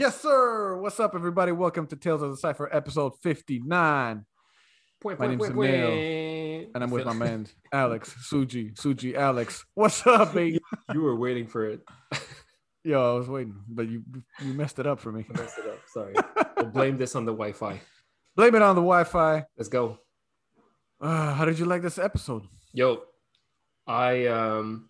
Yes, sir. What's up, everybody? Welcome to Tales of the Cipher, episode 59. Point, My point, name's point, Emil. And I'm with my man, Alex, Suji, Suji, Alex. What's up, baby? You were waiting for it. Yo, I was waiting, but you you messed it up for me. I messed it up. Sorry. We'll blame this on the Wi-Fi. Blame it on the Wi-Fi. Let's go. Uh, how did you like this episode? Yo, I um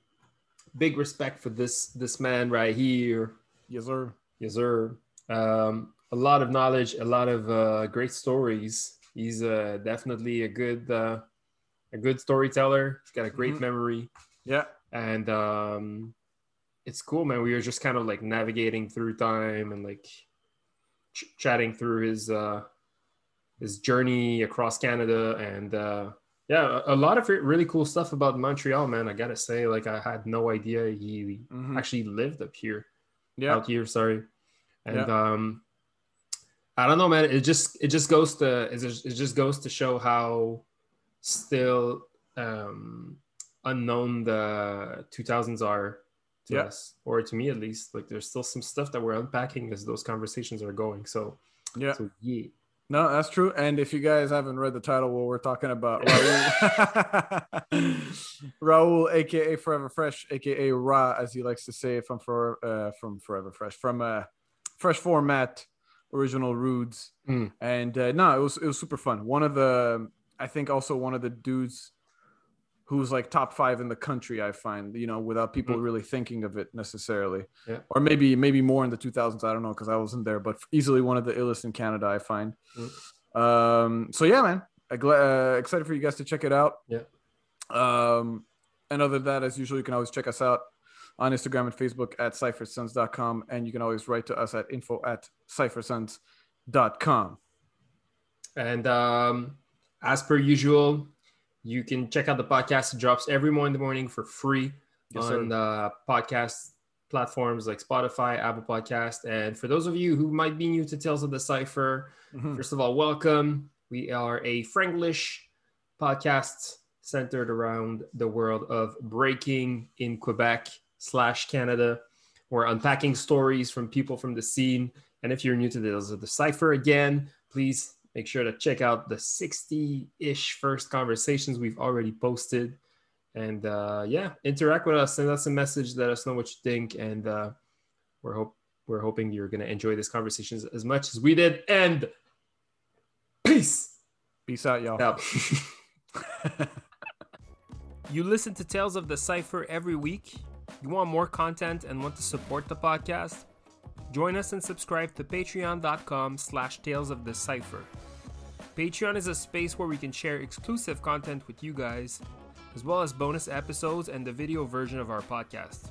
big respect for this this man right here. Yes, sir. Yes, sir. Um, a lot of knowledge, a lot of uh, great stories. He's uh, definitely a good uh, a good storyteller. He's got a great Mhm. memory. Yeah. and um it's cool man we were just kind of like navigating through time and like ch- chatting through his uh his journey across canada and uh yeah a, lot of really cool stuff about montreal man i gotta say like i had no idea he Mhm. actually lived up here Yeah. out here sorry and Yeah. um i don't know man it just it just goes to it just, it just goes to show how still um unknown the 2000s are to Yeah. us or to me at least like there's still some stuff that we're unpacking as those conversations are going so Yeah. so yeah No, that's true. And if you guys haven't read the title, well, we're talking about Raul, Raul, aka Forever Fresh, aka Ra, as he likes to say from for uh, from Forever Fresh, from uh, Fresh Format, original Rudes. Mm. And uh, no, it was it was super fun. One of the, I think, also one of the dudes who's like top five in the country. I find you know without people Mm. really thinking of it necessarily Yeah. or maybe maybe more in the 2000s i don't know because i wasn't there but easily one of the illest in canada i find um so yeah man uh, excited for you guys to check it out Yeah. um and other than that as usual you can always check us out on instagram and facebook at cyphersons.com and you can always write to us at info at cyphersons.com and um as per usual you can check out the podcast it drops every morning in the morning for free Yes, on the podcast platforms like Spotify, Apple Podcast. And for those of you who might be new to Tales of the Cipher, Mhm. first of all, welcome. We are a Franglish podcast centered around the world of breaking in Quebec slash Canada. We're unpacking stories from people from the scene. And if you're new to Tales of the Cipher again, please make sure to check out the 60-ish first conversations we've already posted and uh, yeah, interact with us. Send us a message. Let us know what you think, and uh, we're hope we're hoping you're gonna enjoy this conversation as, as much as we did. And peace peace out y'all out. You listen to Tales of the Cipher every week? You want more content and want to support the podcast? Join us and subscribe to patreon.com slash tales of the cipher. Patreon is a space where we can share exclusive content with you guys, as well as bonus episodes and the video version of our podcast.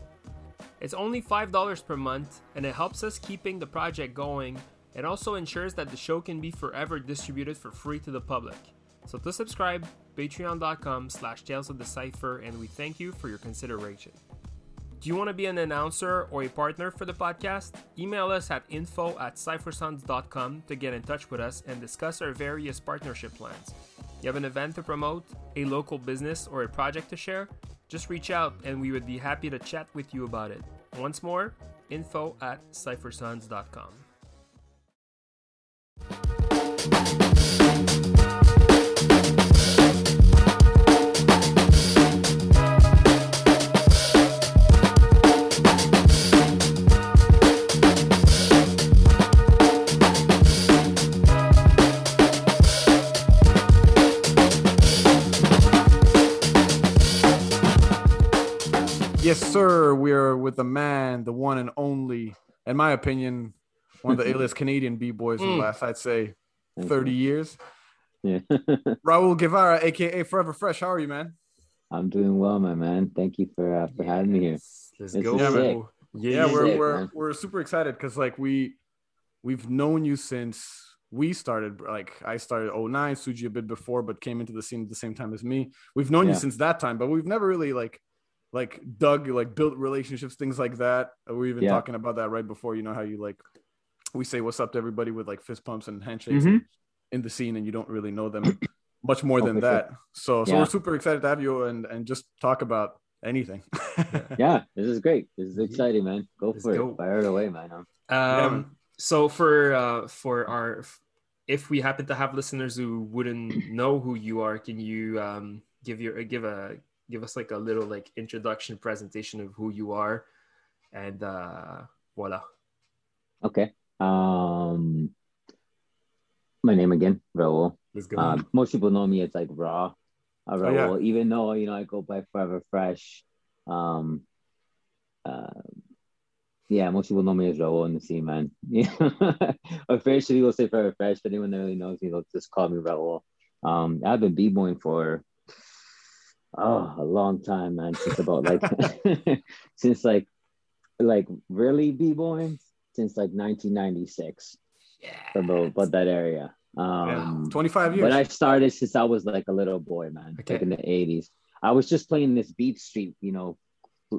It's only $5 per month, and it helps us keeping the project going and also ensures that the show can be forever distributed for free to the public. So to subscribe, patreon.com slash tales of the cipher, and we thank you for your consideration. Do you want to be an announcer or a partner for the podcast? Email us at info at cyphersons.com to get in touch with us and discuss our various partnership plans. You have an event to promote, a local business, or a project to share? Just reach out and we would be happy to chat with you about it. Once more, info at cyphersons.com. yes sir we're with the man the one and only in my opinion one of the illest canadian b-boys in the Mm. last i'd say 30 years Yeah. Raul Guevara, aka Forever Fresh. How are you, man? I'm doing well, my man. Thank you for uh, for having me here. Let's This go. Yeah, man. Yeah, Yeah, we're sick, we're man. we're super excited because like we we've known you since we started. Like I started 09, Suji a bit before, but came into the scene at the same time as me. We've known you since that time, but we've never really like like dug like built relationships, things like that. Uh, We were even Yeah. talking about that right before. You know how you like we say what's up to everybody with like fist pumps and handshakes Mhm. in the scene, and you don't really know them much more Oh, than for sure. that. So so Yeah. we're super excited to have you and and just talk about anything. Yeah, this is great. This is exciting, man. Go Let's for go. it. Fire it away, man. Um, Um, man. so for uh, for our if we happen to have listeners who wouldn't know who you are, can you um, give your give a give us like a little like introduction presentation of who you are, and uh, voila. Okay. Um, my name again, Raul. Let's go. Um, most people know me as like Raw, uh, Oh, yeah. Even though you know I go by Forever Fresh. Um, uh, yeah, most people know me as Raul in the scene, man. Yeah, officially we'll say Forever Fresh, but anyone that really knows me, they'll just call me Raul. Um, I've been b-boying for oh a long time, man. Since about like since like like really b-boying since like 1996 yeah. about, about that area. Yeah. Um, 25 years. but I started since I was like a little boy, man, Okay. like in the 80s. I was just playing this Beat Street, you know,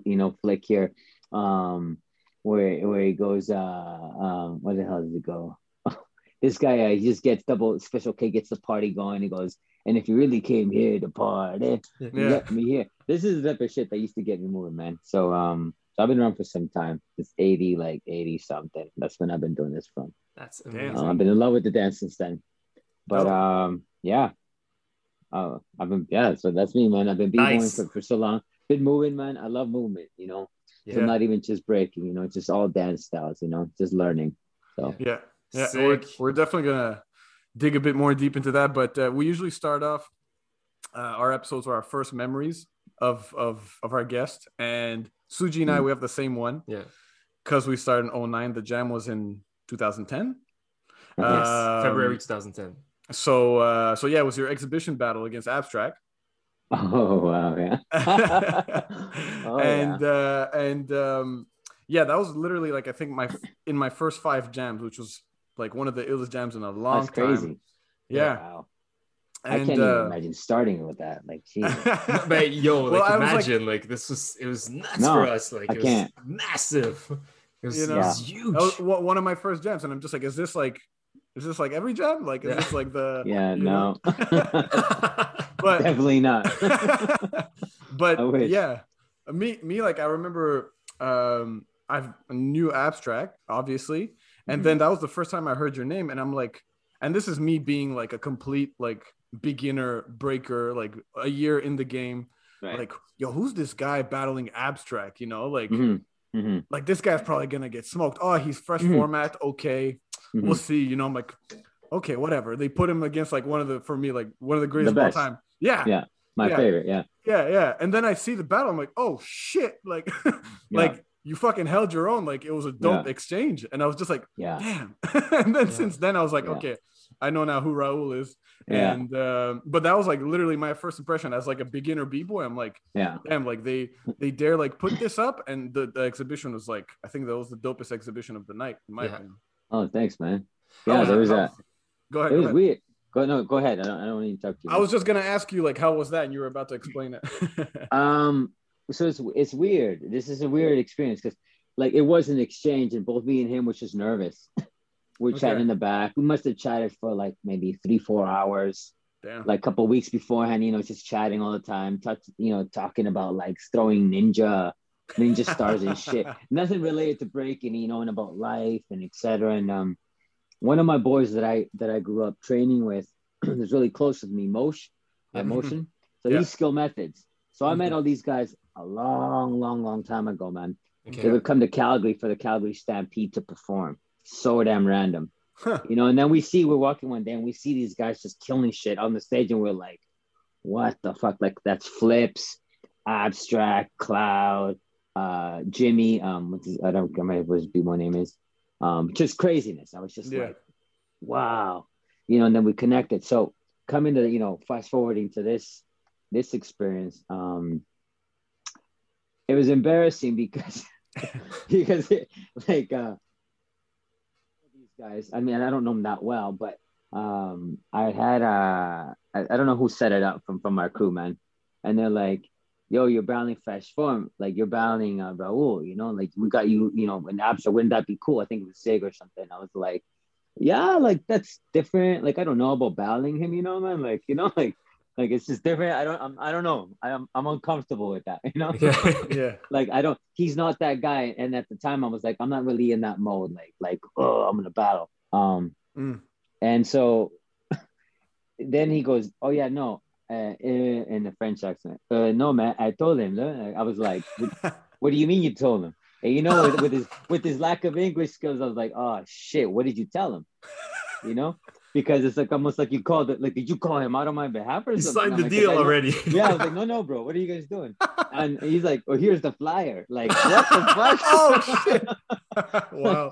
you know, flick here, um, where where he goes, uh, um, where the hell does it go? This guy, uh, he just gets double special K, gets the party going. He goes, and if you really came here to party, you Yeah. get me here. This is the type of shit that used to get me moving, man. So, um, so I've been around for some time. It's 80, like 80 something. That's when I've been doing this from. That's amazing. Uh, I've been in love with the dance since then. But Dope. um, yeah, uh, I've been yeah. So that's me, man. I've been b-boying Nice. for, for so long. Been moving, man. I love movement. You know, Yeah. so not even just breaking. You know, it's just all dance styles. You know, just learning. So Yeah, yeah, we're, we're definitely gonna dig a bit more deep into that. But uh, we usually start off uh, our episodes are our first memories of of of our guest, and Suji and I Mm. we have the same one Yeah. because we started in 09. The jam was in 2010. Yes. Um, February 2010. So uh, so yeah, it was your exhibition battle against Abstract. oh wow, yeah. oh, and yeah. uh and um yeah that was literally like i think my in my first five jams which was like one of the illest jams in a long time. That's crazy. time yeah Wow. and I can't even uh, imagine starting with that. Like. But yo, Well, like I was like- imagine like, this was it was nuts No, for us. Like I it was can't. massive. It was, You know? it was huge. was one one of my first jams and i'm just like is this like is this like every jam like is Yeah. this like the yeah, no, but definitely not. but yeah, me me like I remember um I've knew abstract obviously, and Mm-hmm. then that was the first time I heard your name, and I'm like, and this is me being like a complete like beginner breaker, like a year in the game, Right. like yo, who's this guy battling abstract? You know, like Mhm, mhm, like this guy's probably gonna get smoked. Oh, he's fresh Mhm. format, okay, mhm. we'll see. You know, I'm like. Okay, whatever. They put him against like one of the for me like one of the greatest of all time. Yeah, Yeah. My Yeah. favorite. Yeah. yeah, yeah. And then I see the battle. I'm like, oh shit! Like, like you fucking held your own. Like it was a dope Yeah. exchange. And I was just like, Yeah. damn. and then Yeah. since then, I was like, Yeah. okay, I know now who Raul is. Yeah. And um, but that was like literally my first impression as like a beginner b boy. I'm like, Yeah. damn, like they they dare like put this up, and the, the exhibition was like, I think that was the dopest exhibition of the night, in my Yeah. opinion. Oh, thanks, man. Yeah, was there was How- a. Go ahead. It Go was ahead. weird. Go no, go ahead. I don't. I don't need to talk to you. I was just gonna ask you like, how was that? And you were about to explain it. Um. So it's it's weird. This is a weird experience because like it was an exchange, and both me and him was just nervous. We're Okay. chatting in the back. We must have chatted for like maybe three, four hours. damn. Like a couple weeks beforehand, you know, just chatting all the time. Touch, you know, talking about like throwing ninja, ninja stars and shit. Nothing related to breaking, you know, and about life and etc. And um, one of my boys that I that I grew up training with is really close with me, Mosh, Yeah. uh, Motion. So Yeah. he's skill methods. So I met all these guys a long, long, long time ago, man. They would come to Calgary for the Calgary Stampede to perform. So damn random, Huh. you know. And then we see we're walking one day and we see these guys just killing shit on the stage, and we're like, "What the fuck?" Like that's Flips, Abstract, Cloud, uh, Jimmy. Um, what's his, I don't remember what his B1 name is. Um, just craziness. I was just Yeah. like, "Wow," you know. And then we connected. So coming to you know, fast forwarding to this this experience, um, it was embarrassing because because it, like uh these guys i mean i don't know them that well but um i had uh I, I don't know who set it up from from our crew man. And they're like yo you're battling fresh form like you're battling uh raul you know? Like we got you you know in abstract wouldn't that be cool? I think it was Zig or something. I was like yeah like that's different. Like i don't know about battling him you know man? Like you know like Like it's just different. I don't. I'm, I don't know. I'm I'm uncomfortable with that. You know. Yeah. Yeah. like I don't. He's not that guy. And at the time, I was like, I'm not really in that mode. Like like oh, I'm gonna battle. Um. Mm. And so then he goes, oh yeah, no. Uh, in, in the French accent, uh, no man, I told him. no." I was like, what, what do you mean you told him? And you know, with, with his with his lack of English skills, I was like, oh shit, what did you tell him? You know, because it's like almost like you called it. Like, did you call him out on my behalf or He something? signed the like, deal "I already. Yeah, I was like, no, no, bro, what are you guys doing? And he's like, oh, here's the flyer. Like, what the fuck? Oh shit! wow.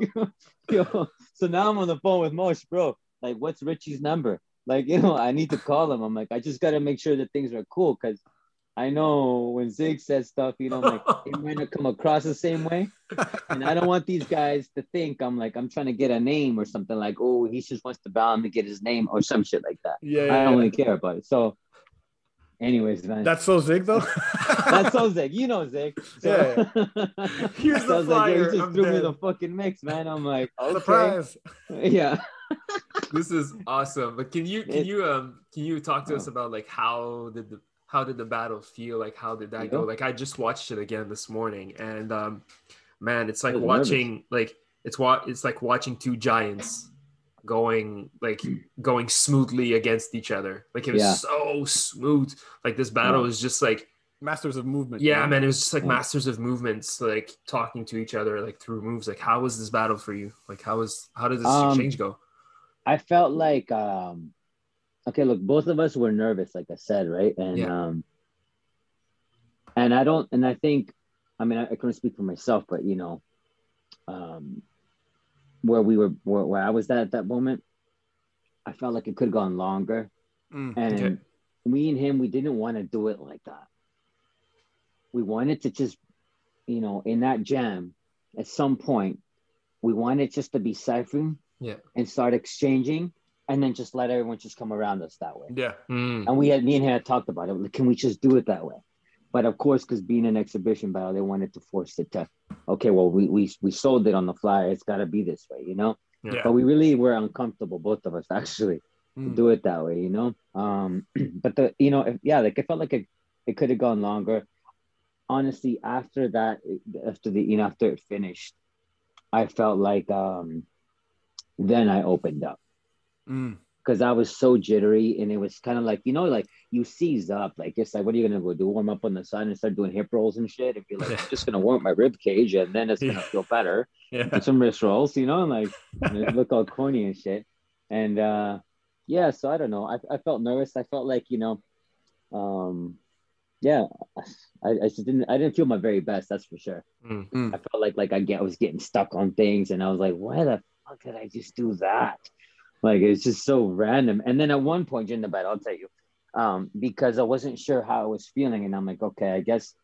Yo, so now I'm on the phone with Mosh, bro. Like, what's Richie's number? Like, you know, I need to call him. I'm like, I just gotta make sure that things are cool because I know when Zig says stuff, you know, like it might not come across the same way. And I don't want these guys to think I'm like I'm trying to get a name or something like, oh, he just wants to bow him to get his name or some shit like that. Yeah. I yeah, don't yeah. really care about it. So, anyways, man, That's so Zig though. that's so Zig. You know Zig. So, Here's so I the was like, yo, flyer. he just I'm threw me the fucking mix, man. I'm like, okay. Surprise. Yeah. this is awesome. But can you can It- you um can you talk to us Oh. about like how did the how did the battle feel? Like how did that Yeah. go? Like I just watched it again this morning, and um, man, it's like was nervous. watching like it's what it's like watching two giants going like going smoothly against each other. Like it was Yeah. so smooth. Like this battle Yeah. was just like Masters of movement. yeah, you know? man. It was just like Yeah. masters of movements, like talking to each other, like through moves. Like how was this battle for you? Like how was how did this Um, exchange go? I felt like um okay, look, both of us were nervous, like I said, right? And Yeah. um and I don't and I think I mean I, I couldn't speak for myself, but you know, um where we were where, where I was at at that moment, I felt like it could have gone longer. Mm. And Okay. me and him, we didn't want to do it like that. We wanted to just, you know, in that jam, at some point, we wanted just to be ciphering Yeah. and start exchanging and then just let everyone just come around us that way. Yeah. Mm. And we had me and him had talked about it. Like, can we just do it that way? But of course, because being an exhibition battle, they wanted to force it to, okay, well, we we, we sold it on the flyer. It's got to be this way, you know? Yeah. But we really were uncomfortable, both of us, actually to Mm. do it that way, you know. Um, but the you know, if, yeah, like it felt like it, it could have gone longer. Honestly, after that, after the you know after it finished, I felt like um, then I opened up Mm. because I was so jittery and it was kind of like you know like you seize up like it's like what are you gonna go do warm up on the sun and start doing hip rolls and shit and be like I'm just gonna warm up my rib cage and then it's gonna Yeah. feel better Yeah. some wrist rolls, you know, and like and look all corny and shit. And uh yeah, so I don't know. I, I felt nervous. I felt like, you know, um yeah, I, I just didn't I didn't feel my very best, that's for sure. Mm. Mm. I felt like like I get I was getting stuck on things and I was like, why the fuck did I just do that? Like it's just so random. And then at one point during the battle, I'll tell you, um, because I wasn't sure how I was feeling, and I'm like, okay, I guess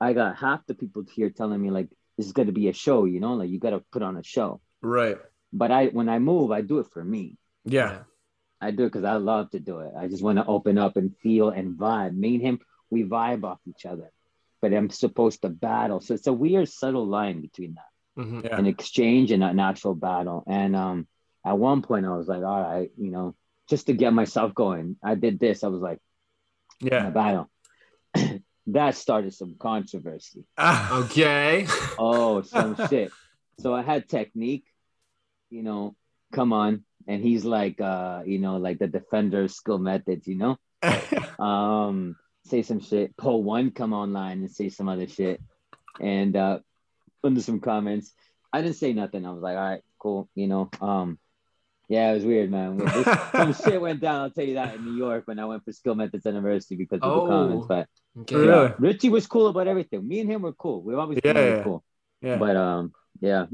I got half the people here telling me like this is gonna be a show, you know, like you gotta put on a show. Right. But I when I move, I do it for me. Yeah. I do it because I love to do it. I just want to open up and feel and vibe. Me and him, we vibe off each other. But I'm supposed to battle. So it's a weird subtle line between that Mhm. Yeah. an exchange and an actual battle. And um, at one point, I was like, all right, you know, just to get myself going, I did this. I was like, in a Yeah. battle. that started some controversy. Ah. Okay. Oh, some shit. So I had technique, you know, come on. And he's like, uh, you know, like the defender skill methods, you know, um, say some shit. Pull one, come online and say some other shit. And uh, under some comments, I didn't say nothing. I was like, all right, cool, you know. Um, yeah, it was weird, man. This- some shit went down. I'll tell you that in New York when I went for Skill Methods University because of Oh. the comments. But Okay. Really? yeah, Richie was cool about everything. Me and him were cool. We've always Yeah, really yeah. cool. yeah. But um, yeah.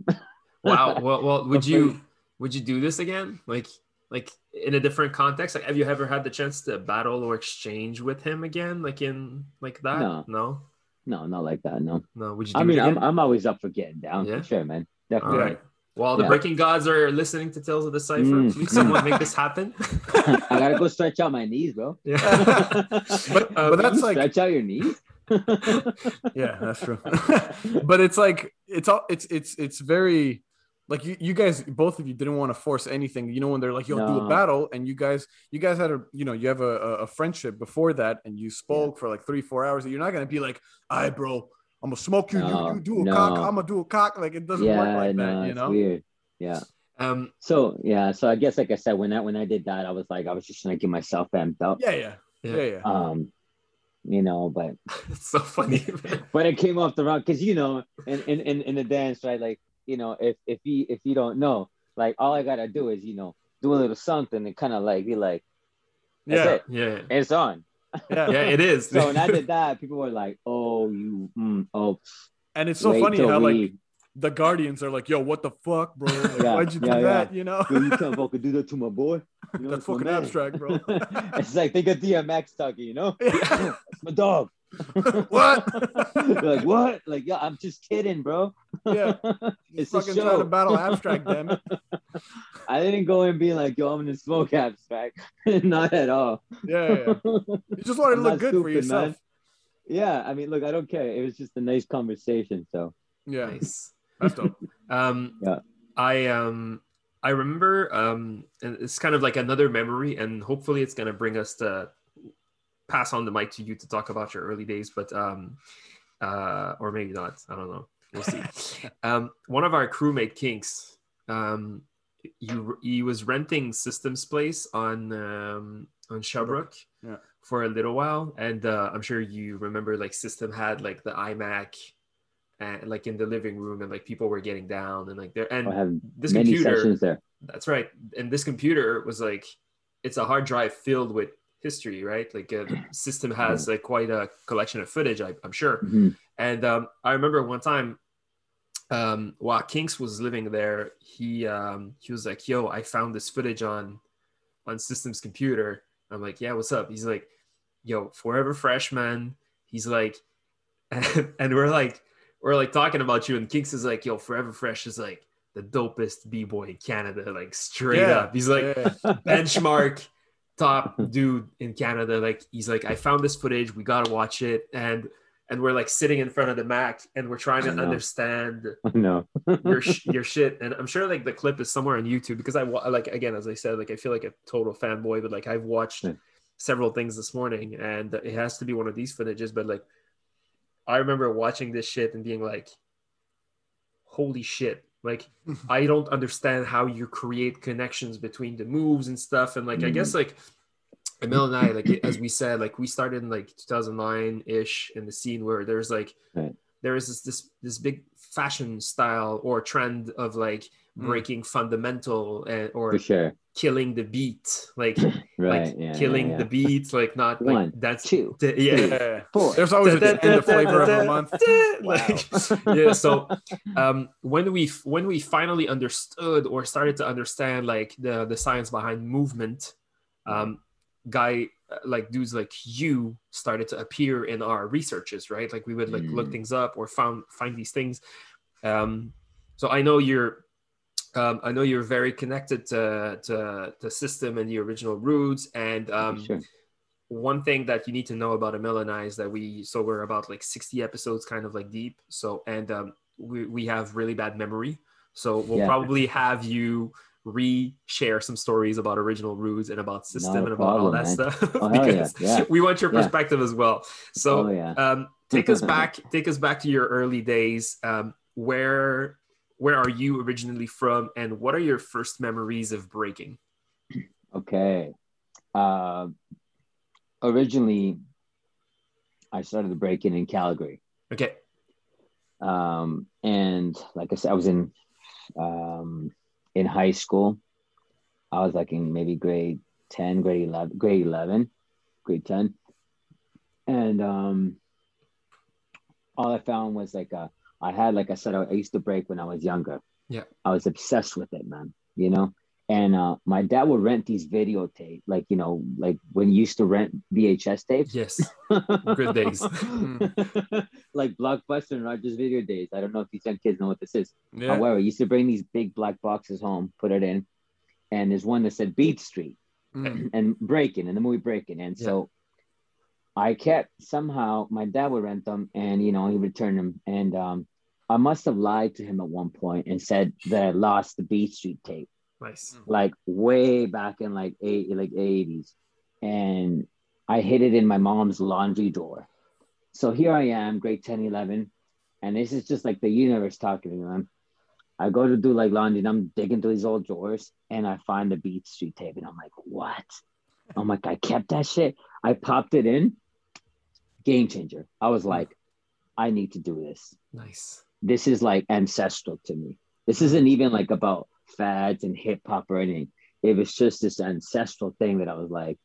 Wow. Well, well, would you would you do this again? Like like in a different context? Like have you ever had the chance to battle or exchange with him again? Like in like that? No. No. No, not like that. No. No. Would you do I mean, it again? I'm, I'm always up for getting down. Yeah? For sure, man. Definitely. right. Well, the Yeah. breaking gods are listening to Tales of the Cipher. Mm, Please, someone make this happen. I gotta go stretch out my knees, bro. yeah. But- Uh, but that's You like- stretch out your knees. yeah, that's true. but it's like it's all it's it's it's very like you, you guys both of you didn't want to force anything you know when they're like yo do No. a battle and you guys you guys had a you know you have a, a, a friendship before that and you spoke for like three four hours you're not gonna be like i bro i'm gonna smoke you No, you, you do a no. cock i'm gonna do a cock like it doesn't work like no, that you it's know weird. Yeah. Um, So yeah, so I guess like I said, when that when I did that, I was like, I was just trying to get myself amped up. yeah yeah Yeah. yeah yeah, Um, you know, but it's so funny. but it came off the wrong because you know, in, in in in the dance, right? Like you know, if if you if you don't know, like all I gotta do is you know do a little something and kind of like be like, that's yeah it, yeah, it's on. Yeah yeah, it is. So when I did that, people were like, oh, you, mm, oh, and it's so funny till how like the guardians are like yo what the fuck bro Like, Yeah, why'd you do yeah, that you know Yo, you can't fucking do that to my boy. You know, that's fucking abstract bro it's like think of DMX talking, you know? Yeah. It's my dog. What? You're like what? Like yeah, I'm just kidding, bro. yeah it's a fucking trying to battle abstract damn it I didn't go in being like, yo, I'm gonna smoke abstract. Not at all. yeah, yeah, yeah. you just wanted to look not good for yourself man. yeah, I mean, look, I don't care. It was just a nice conversation. So yeah nice. that's dope Um, Yeah. I um, I remember um, and it's kind of like another memory, and hopefully it's gonna bring us to pass on the mic to you to talk about your early days, but um, uh, or maybe not. I don't know. We'll see. um, one of our crewmate kinks, um, he he was renting Systems Place on um on Sherbrooke. Yeah. For a little while, and uh, I'm sure you remember, like System had like the iMac, and like in the living room, and like people were getting down, and like there, and I have this many computer, sessions there. that's right. And this computer was like, it's a hard drive filled with history, right? Like uh, the system has like quite a collection of footage, I, I'm sure. Mhm. And um, I remember one time, um, while Kinks was living there, he um, he was like, "Yo, I found this footage on on System's computer." I'm like, "Yeah, what's up?" He's like, "Yo, Forever Fresh, man." He's like, and, and we're like, we're like talking about you, and Kinks is like, "Yo, Forever Fresh is like the dopest b boy in Canada, like straight Yeah, up." He's like, yeah. benchmark top dude in Canada. Like he's like, I found this footage, we gotta watch it, and and we're like sitting in front of the Mac and we're trying to understand no. your your shit. And I'm sure like the clip is somewhere on YouTube because I like again as I said, like I feel like a total fanboy, but like I've watched Yeah. several things this morning, and it has to be one of these footages. But like, I remember watching this shit and being like, holy shit. Like I don't understand how you create connections between the moves and stuff. And like I Mm. guess like Emil and I, like as we said, like we started in like 2009 ish in the scene where there's like Right. there is this this this big fashion style or trend of like Mm. breaking fundamental and or sure. killing the beat, like Right. like yeah. killing yeah, the beats, like not One, like that's two, the- yeah. Yeah. Four. There's always at the end of flavor of the month. Like, yeah so um when we when we finally understood or started to understand like the the science behind movement um guy uh, like dudes like you started to appear in our researches right like we would like look Mm. things up or found find these things um so i know you're um, I know you're very connected to, to the system and the original roots. And um, sure. one thing that you need to know about Emil and I is that we so we're about like 60 episodes kind of like deep. So and um we, we have really bad memory. So we'll Yeah. probably have you re-share some stories about original roots and about system and about all that man. stuff Oh, hell yeah, because yeah. we want your perspective as well. So oh um, take us back take us back to your early days um, where where are you originally from and what are your first memories of breaking Okay. Uh, originally, I started the breaking in Calgary. okay Um, and like I said, I was in um, in high school. I was like in maybe grade 10, grade 11, grade 11, grade 10. And um, all I found was like, uh, I had, like I said, I, I used to break when I was younger. Yeah. I was obsessed with it, man, you know? And uh, my dad would rent these videotape, like, you know, like when you used to rent VHS tapes. yes Good days. like Blockbuster and Rogers Video Days. I don't know if these young kids know what this is. Yeah. However, used to bring these big black boxes home, put it in, and there's one that said Beat Street Mm. and Breaking, and the movie Breaking. And so I kept somehow my dad would rent them, and you know he returned them, and um, I must have lied to him at one point and said that I lost the Beat Street tape, Nice. like way back in like eight, like eighties, and I hid it in my mom's laundry drawer. So here I am, grade 10, 11, and this is just like the universe talking to me, man. I go to do like laundry and I'm digging through these old drawers and I find the Beat Street tape and I'm like, what? I'm like, I kept that shit. I popped it in. Game changer. I was like, I need to do this. Nice. This is like ancestral to me. This isn't even like about fads and hip hop or anything. It was just this ancestral thing that I was like,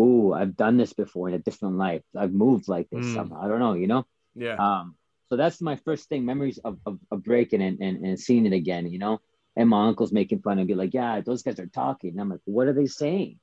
ooh, I've done this before in a different life. I've moved like this Mm. somehow. I don't know, you know? Yeah. Um, so that's my first thing, memories of, of, of breaking and, and, and seeing it again, you know? And my uncle's making fun and be like, yeah, those guys are talking. And I'm like, what are they saying?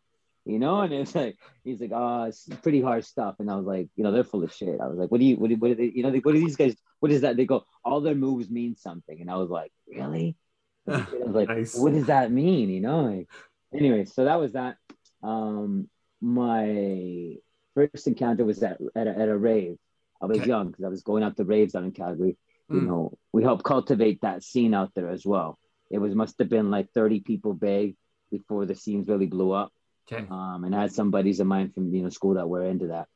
You know? And it's like, he's like, oh, it's pretty hard stuff. And I was like, you know, they're full of shit. I was like, what do you, what do, what do they, you know, they, what do these guys, what is that? They go, all their moves mean something. And I was like, really? I was like, Nice. what does that mean? You know? Like, anyway, so that was that. Um, my first encounter was at, at, a, at a rave. I was Okay. young because I was going out to raves out in Calgary. You Mm. know, we helped cultivate that scene out there as well. It was must have been like 30 people big before the scenes really blew up. Okay. Um, and I had some buddies of mine from you know school that were into that.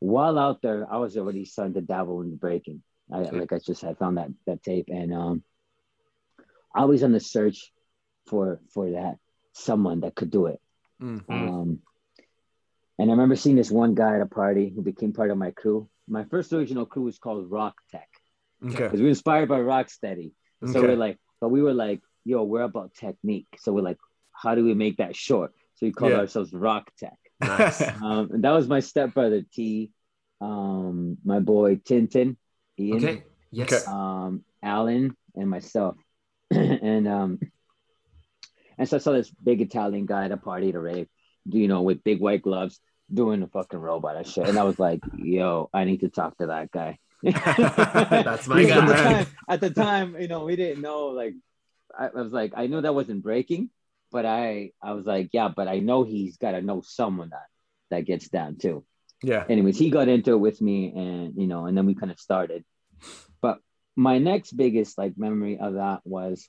While out there, I was already starting to dabble in breaking. I Okay. like I just had found that that tape, and um, I was on the search for for that someone that could do it. Mm. Mm. Um, and I remember seeing this one guy at a party who became part of my crew. My first original crew was called Rock Tech Okay. because we were inspired by Rocksteady. So Okay. we're like, but we were like, yo, we're about technique. So we're like, how do we make that short? So we called Yeah. ourselves Rock Tech. Nice. Um, and that was my stepbrother T, um, my boy Tintin, Ian, Okay. Yes. Um, Alan, and myself. and um, and so I saw this big Italian guy at a party at a rave, you know, with big white gloves, doing a fucking robot and shit. And I was like, yo, I need to talk to that guy. That's my Because at the guy. time, at the time, you know, we didn't know. Like, I, I was like, I knew that wasn't breaking, but I, I was like, yeah, but I know he's got to know someone that that gets down too. Yeah. Anyways, he got into it with me, and you know, and then we kind of started. But my next biggest like memory of that was,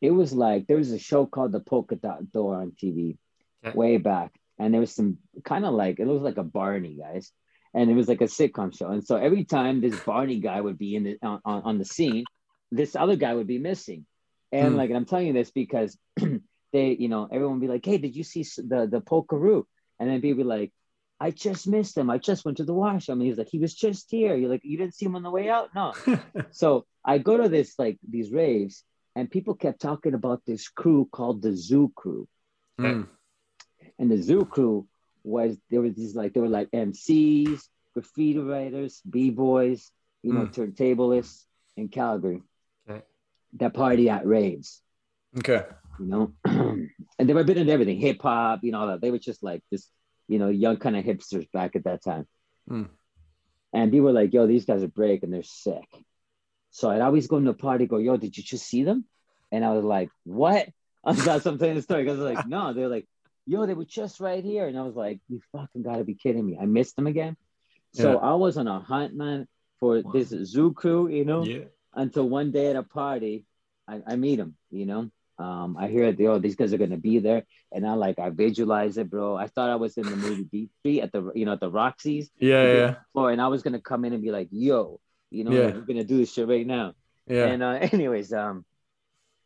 it was like there was a show called The Polka Dot Door on TV, Okay. way back, and there was some kind of like it was like a Barney guys, and it was like a sitcom show. And so every time this Barney guy would be in the on, on, the scene, this other guy would be missing. And Hmm. like, and I'm telling you this because they, you know, everyone would be like, "Hey, did you see s- the the Polkaroo?" And then people be like, "I just missed him. I just went to the washroom." And he's like, "He was just here." You're like, "You didn't see him on the way out?" No. so I go to this like these raves, and people kept talking about this crew called the Zoo Crew Mm. and the zoo crew was there was these like they were like MCs, graffiti writers, b-boys, you know, Mm. turntablists in Calgary Okay. that party at raves, Okay. You know, and they were a bit into everything, hip hop, you know. They were just like this, you know, young kind of hipsters back at that time. Mm. And people were like, yo, these guys are break and they're sick. So I'd always go to the party, go, yo, did you just see them? And I was like, what? That's what I'm telling the story. Because I was like, no, they're like, yo, they were just right here. And I was like, you fucking gotta be kidding me. I missed them again. So Yeah. I was on a hunt, man, for Wow. this zoo crew, you know, Yeah. until one day at a party, I, I meet them, you know. Um, I hear that, oh, these guys are gonna be there. And I like I visualize it, bro. I thought I was in the movie Beat Street at the you know at the Roxy's Yeah. Yeah. floor, and I was gonna come in and be like, yo, you know, Yeah. like, we're gonna do this shit right now. Yeah. And uh, anyways, um,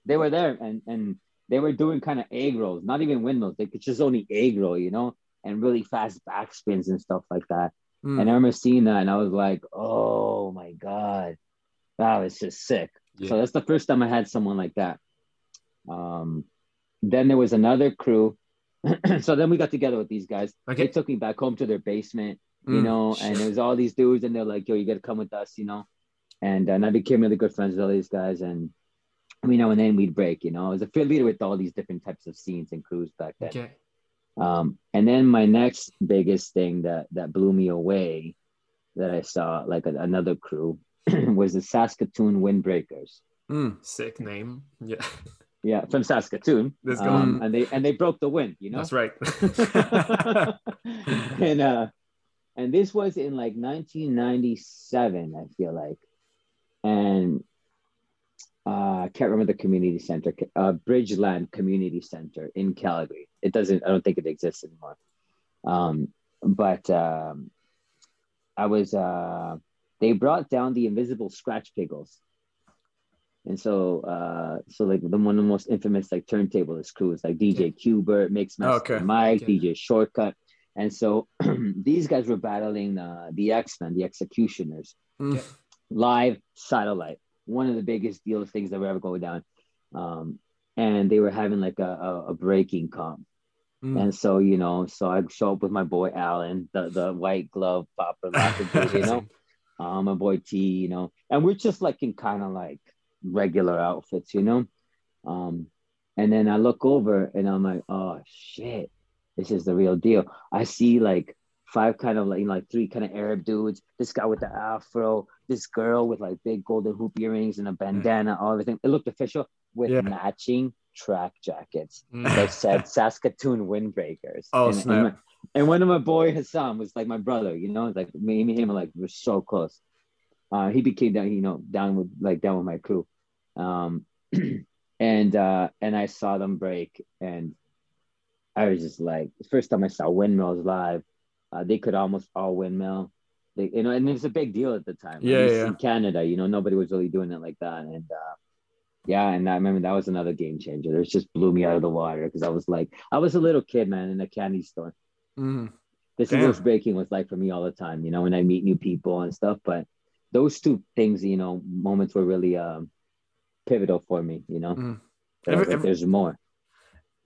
they were there and and they were doing kind of egg rolls, not even windmills. They could just only egg roll, you know, and really fast backspins and stuff like that. Mm. And I remember seeing that, and I was like, oh my god, that was just sick. Yeah. So that's the first time I had someone like that. Um, then there was another crew. so then we got together with these guys. Okay. They took me back home to their basement you Mm. know, and there was all these dudes, and they're like, "Yo, you gotta come with us," you know, and and I became really good friends with all these guys, and you know, and then we'd break, you know, I was a field leader with all these different types of scenes and crews back then. Okay. Um, and then my next biggest thing that that blew me away, that I saw like a, another crew, was the Saskatoon Windbreakers. Mm. Sick name. Yeah. Yeah, from Saskatoon. Let's go. Um, and they and they broke the wind, you know. That's right. and uh and this was in like 1997 i feel like and uh, I can't remember the community center, uh, Bridgeland Community Center in Calgary. It doesn't, I don't think it exists anymore. Um, but um, I was, uh, they brought down the invisible scratch piggles. And so, uh, so like the one of the most infamous like turntablist crews like DJ Qbert, Mix Master Okay. Mike, Okay. DJ Shortkut, and so these guys were battling uh, the X Men, the X-Ecutioners, Mm. live satellite. One of the biggest deal things that were ever going down. Um, and they were having like a, a, a breaking comp. Mm. And so, you know, so I show up with my boy Alan, the, the white glove popper, dude, you know, um, my boy T, you know, and we're just like in kind of like regular outfits, you know. Um, and then I look over and I'm like, oh shit, this is the real deal. I see like five kind of like like three kind of Arab dudes, this guy with the afro, this girl with like big golden hoop earrings and a bandana, all everything. It looked official with Yeah. matching track jackets Mm. that said Saskatoon Windbreakers. Oh, and, and, snap. my- and one of my boy Hassan was like my brother, you know, like me and him like we're so close. Uh, he became down, you know, down with like down with my crew. Um, and uh, and I saw them break, and I was just like, the first time I saw windmills live, uh, they could almost all windmill. They, you know, and it's a big deal at the time. Yeah, yeah. In Canada, you know, nobody was really doing it like that, and uh, yeah, and I remember that was another game changer. It just blew me out of the water because I was like, I was a little kid, man, in a candy store. Mm. This Damn. is what breaking was like for me all the time, you know, when I meet new people and stuff. But those two things, you know, moments were really um, pivotal for me, you know. Mm. Every- There's more.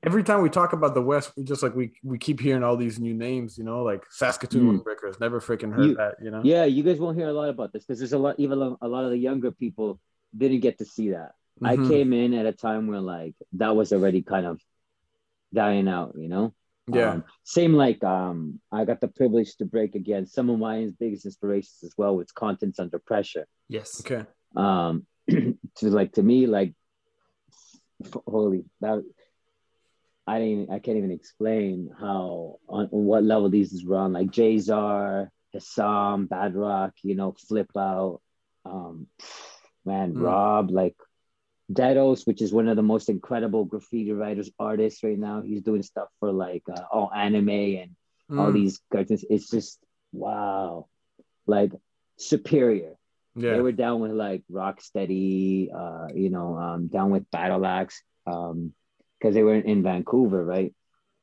Every time we talk about the West, we just like we we keep hearing all these new names, you know, like Saskatoon Mm. Windbreakers. Never freaking heard You- that, you know. Yeah, you guys won't hear a lot about this because there's a lot, even a lot of the younger people didn't get to see that. I Mhm. came in at a time where like that was already kind of dying out, you know. Yeah. Um, same like um, I got the privilege to break again. Some of my biggest inspirations as well with contents under pressure. Yes. Okay. Um, to like to me like f- holy that I didn't I can't even explain how on, on what level these is run like Jazar, Hassam, Bad Rock, you know, Flip Out, um, man, Mm. Rob, like Dedos, which is one of the most incredible graffiti writers, artists right now. He's doing stuff for like uh, all anime and all Mm. these cartoons. It's just wow, like superior. Yeah. They were down with like Rocksteady, uh, you know, um, down with Battle Axe, um, because they were in, in Vancouver, right?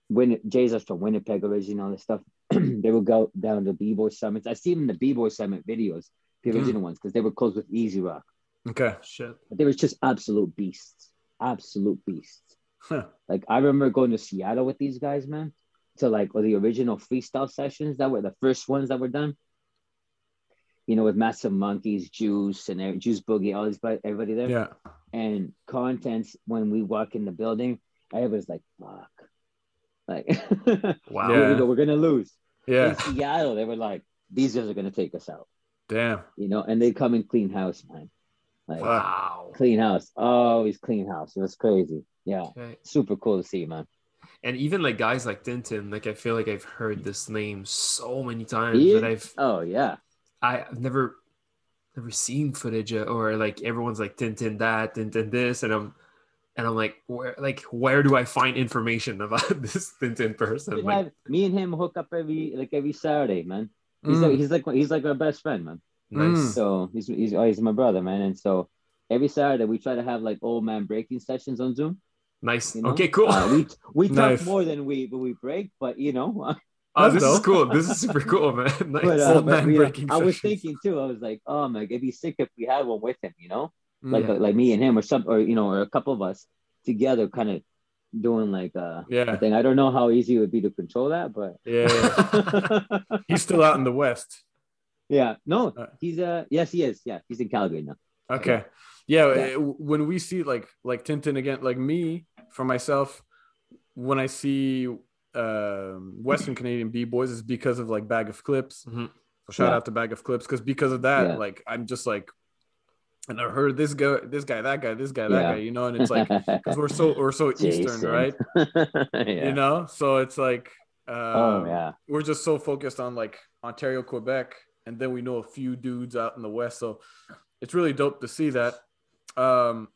When Jay's us from Winnipeg originally, all this stuff, they would go down to B-boy summits. I see them in the B-boy summit videos, the Mm. original ones, because they were close with Easy Rock. Okay. Shit. But they were just absolute beasts, absolute beasts. Huh. Like I remember going to Seattle with these guys, man, to like or the original freestyle sessions that were the first ones that were done. You know, with Massive Monkeys, Juice, and Juice Boogie, all these everybody there. Yeah. And contents when we walk in the building, everybody's like, "Fuck!" Like, Wow. Yeah. we go, we're gonna lose. Yeah. In Seattle, they were like, "These guys are gonna take us out," Damn. you know. And they come and clean house, man. Like Wow. clean house, always clean house. It was crazy. Yeah, Okay. super cool to see, man. And even like guys like Tintin, like I feel like I've heard this name so many times, but I've Oh yeah. I- I've never never seen footage or like everyone's like Tintin that, Tintin this, and I'm and I'm like where like where do I find information about this Tintin person? Like have- me and him hook up every like every Saturday, man. He's Mm. like he's like he's like our best friend, man. Nice. Mm. So he's he's oh, he's my brother, man. And so every Saturday we try to have like old man breaking sessions on Zoom. Nice. You know? Okay, cool. Uh, we we Nice. talk more than we when we break, but you know. oh, this is cool. This is super cool, man. Nice. but, uh, Old but man uh, breaking I was thinking too. I was like, oh man, it'd be sick if we had one with him. You know, like Mm. like me and him or some or you know or a couple of us together, kind of doing like uh, a Yeah. thing. I don't know how easy it would be to control that, but. Yeah. He's still out in the West. Yeah, no, he's uh yes, he is. Yeah, he's in Calgary now. Okay. Yeah, Yeah. when we see like like Tintin again, like me for myself, when I see um, Western Canadian b boys, is because of like Bag of Clips. Mhm. So shout Yeah. out to Bag of Clips because because of that, Yeah. like I'm just like, and I heard this guy, this guy, that guy, this guy, that Yeah. guy, you know, and it's like because we're so we're so Eastern, right? yeah. You know, so it's like, um, oh yeah. we're just so focused on like Ontario, Quebec, and then we know a few dudes out in the West. So it's really dope to see that. Um,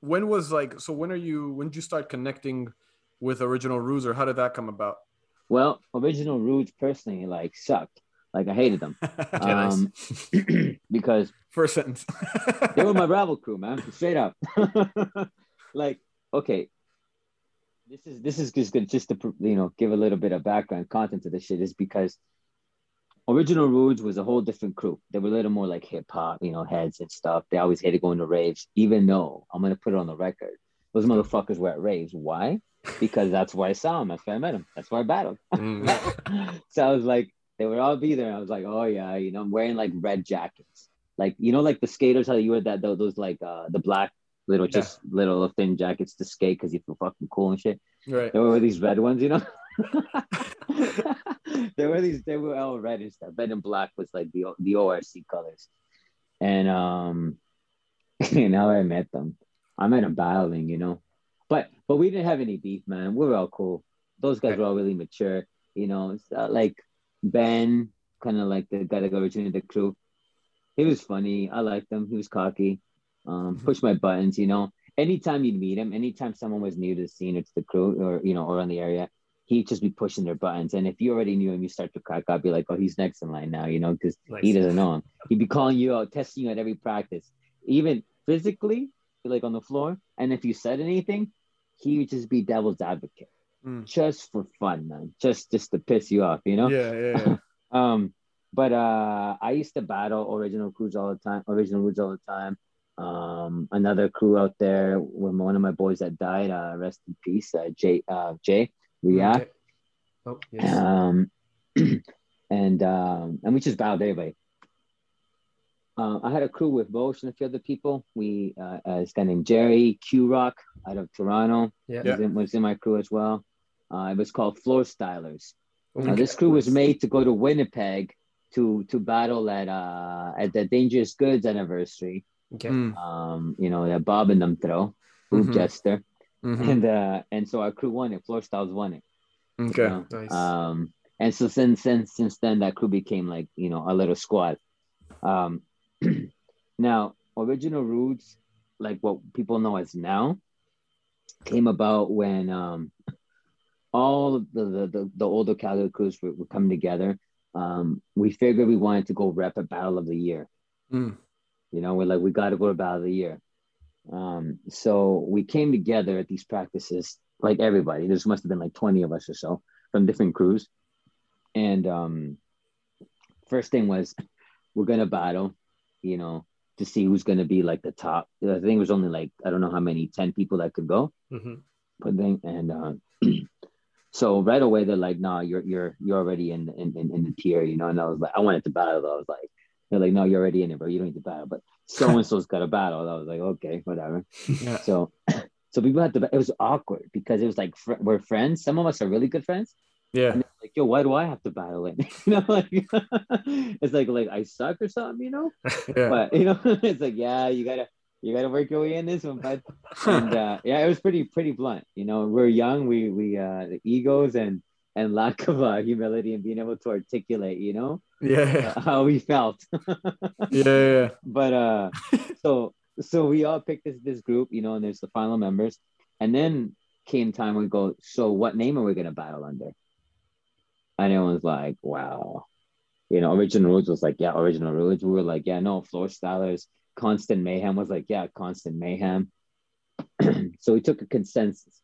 when was like so when are you when did you start connecting with original ruse or how did that come about Well, original Rudes personally like sucked. Like I hated them um, because first sentence they were my Bravo crew, man. Straight up. like, okay, this is this is just good, just to you know give a little bit of background content to this shit is because original Rudes was a whole different crew. They were a little more like hip hop, you know, heads and stuff. They always hated going to raves, even though I'm gonna put it on the record. Those motherfuckers were at raves. Why? Because that's where I saw them. That's where I met them. That's where I battled. Mm. so I was like, they would all be there. I was like, oh yeah, you know, I'm wearing like red jackets, like you know, like the skaters how you wear that those, those like uh the black little just little thin jackets to skate because you feel fucking cool and shit. right They were these red ones, you know. they were these. They were all red and stuff. Red and black was like the the ORC colors, and um, now I met them. I met them battling, you know, but but we didn't have any beef, man. We were all cool. Those guys were all really mature, you know. Uh, like Ben, kind of like the guy that got originally the crew. He was funny. I liked him. He was cocky. Um, push my buttons, you know. Anytime you'd meet him, anytime someone was new to the scene or to the crew or you know or on the area, he'd just be pushing their buttons. And if you already knew him, you start to crack up. Be like, oh, he's next in line now, you know, because Nice. he doesn't know him. He'd be calling you out, testing you at every practice, even physically, like on the floor. And if you said anything, he would just be devil's advocate, Mm. just for fun, man, just just to piss you off, you know. yeah yeah, yeah. Um, but uh, I used to battle original crews all the time, original crews all the time. Um, another crew out there when one of my boys that died, uh, rest in peace, uh, Jay, uh, Jay, React. Okay. Oh, yes. Um, and um, and we just battled everybody. Um, I had a crew with Bosch and a few other people. We uh, uh, this guy named Jerry Q Rock out of Toronto Yeah. was, in, was in my crew as well. Uh, it was called Floor Stylers. Now, Okay. this crew was made to go to Winnipeg to to battle at uh at the Dangerous Goods anniversary. Okay. Mm. Um, you know, that Bob and them throw, Boot Mhm. Jester, Mhm. and uh and so our crew won it. Floor Styles won it. you okay know? Nice. Um, and so since since since then, that crew became like you know a little squad. Um, now original roots, like what people know as now, came about when um all of the the, the, the older Calgary crews were, were coming together. Um, we figured we wanted to go rep at Battle of the Year. Mm. You know, we're like, we got to go to Battle of the Year. Um, so we came together at these practices, like everybody. There must have been like 20 of us or so from different crews. And um, first thing was, we're going to battle, you know, to see who's going to be like the top. I think it was only like, I don't know how many, 10 people that could go. Mhm. But then, and uh, so right away, they're like, nah, you're, you're, you're already in, in, in, in the tier, you know? And I was like, I wanted to battle. I was like, they're like, no, you're already in it, bro. You don't need to battle. But so and so's got a battle. I was like, okay, whatever. Yeah. So, so people had to. It was awkward because it was like fr- we're friends. Some of us are really good friends. yeah And like, yo, why do I have to battle it? you know, like it's like like I suck or something, you know. yeah But you know, it's like yeah, you gotta you gotta work your way in this one, bud. And uh, yeah, it was pretty pretty blunt. You know, we're young. We we uh, the egos and and lack of uh, humility and being able to articulate. You know? Yeah. How we felt. yeah yeah but uh so so we all picked this this group you know and there's the final members. And then came time we go so what name are we going to battle under? And everyone's like wow. You know original rules was like yeah original rules. We were like yeah no floor stylers constant mayhem was like yeah constant mayhem. So we took a consensus.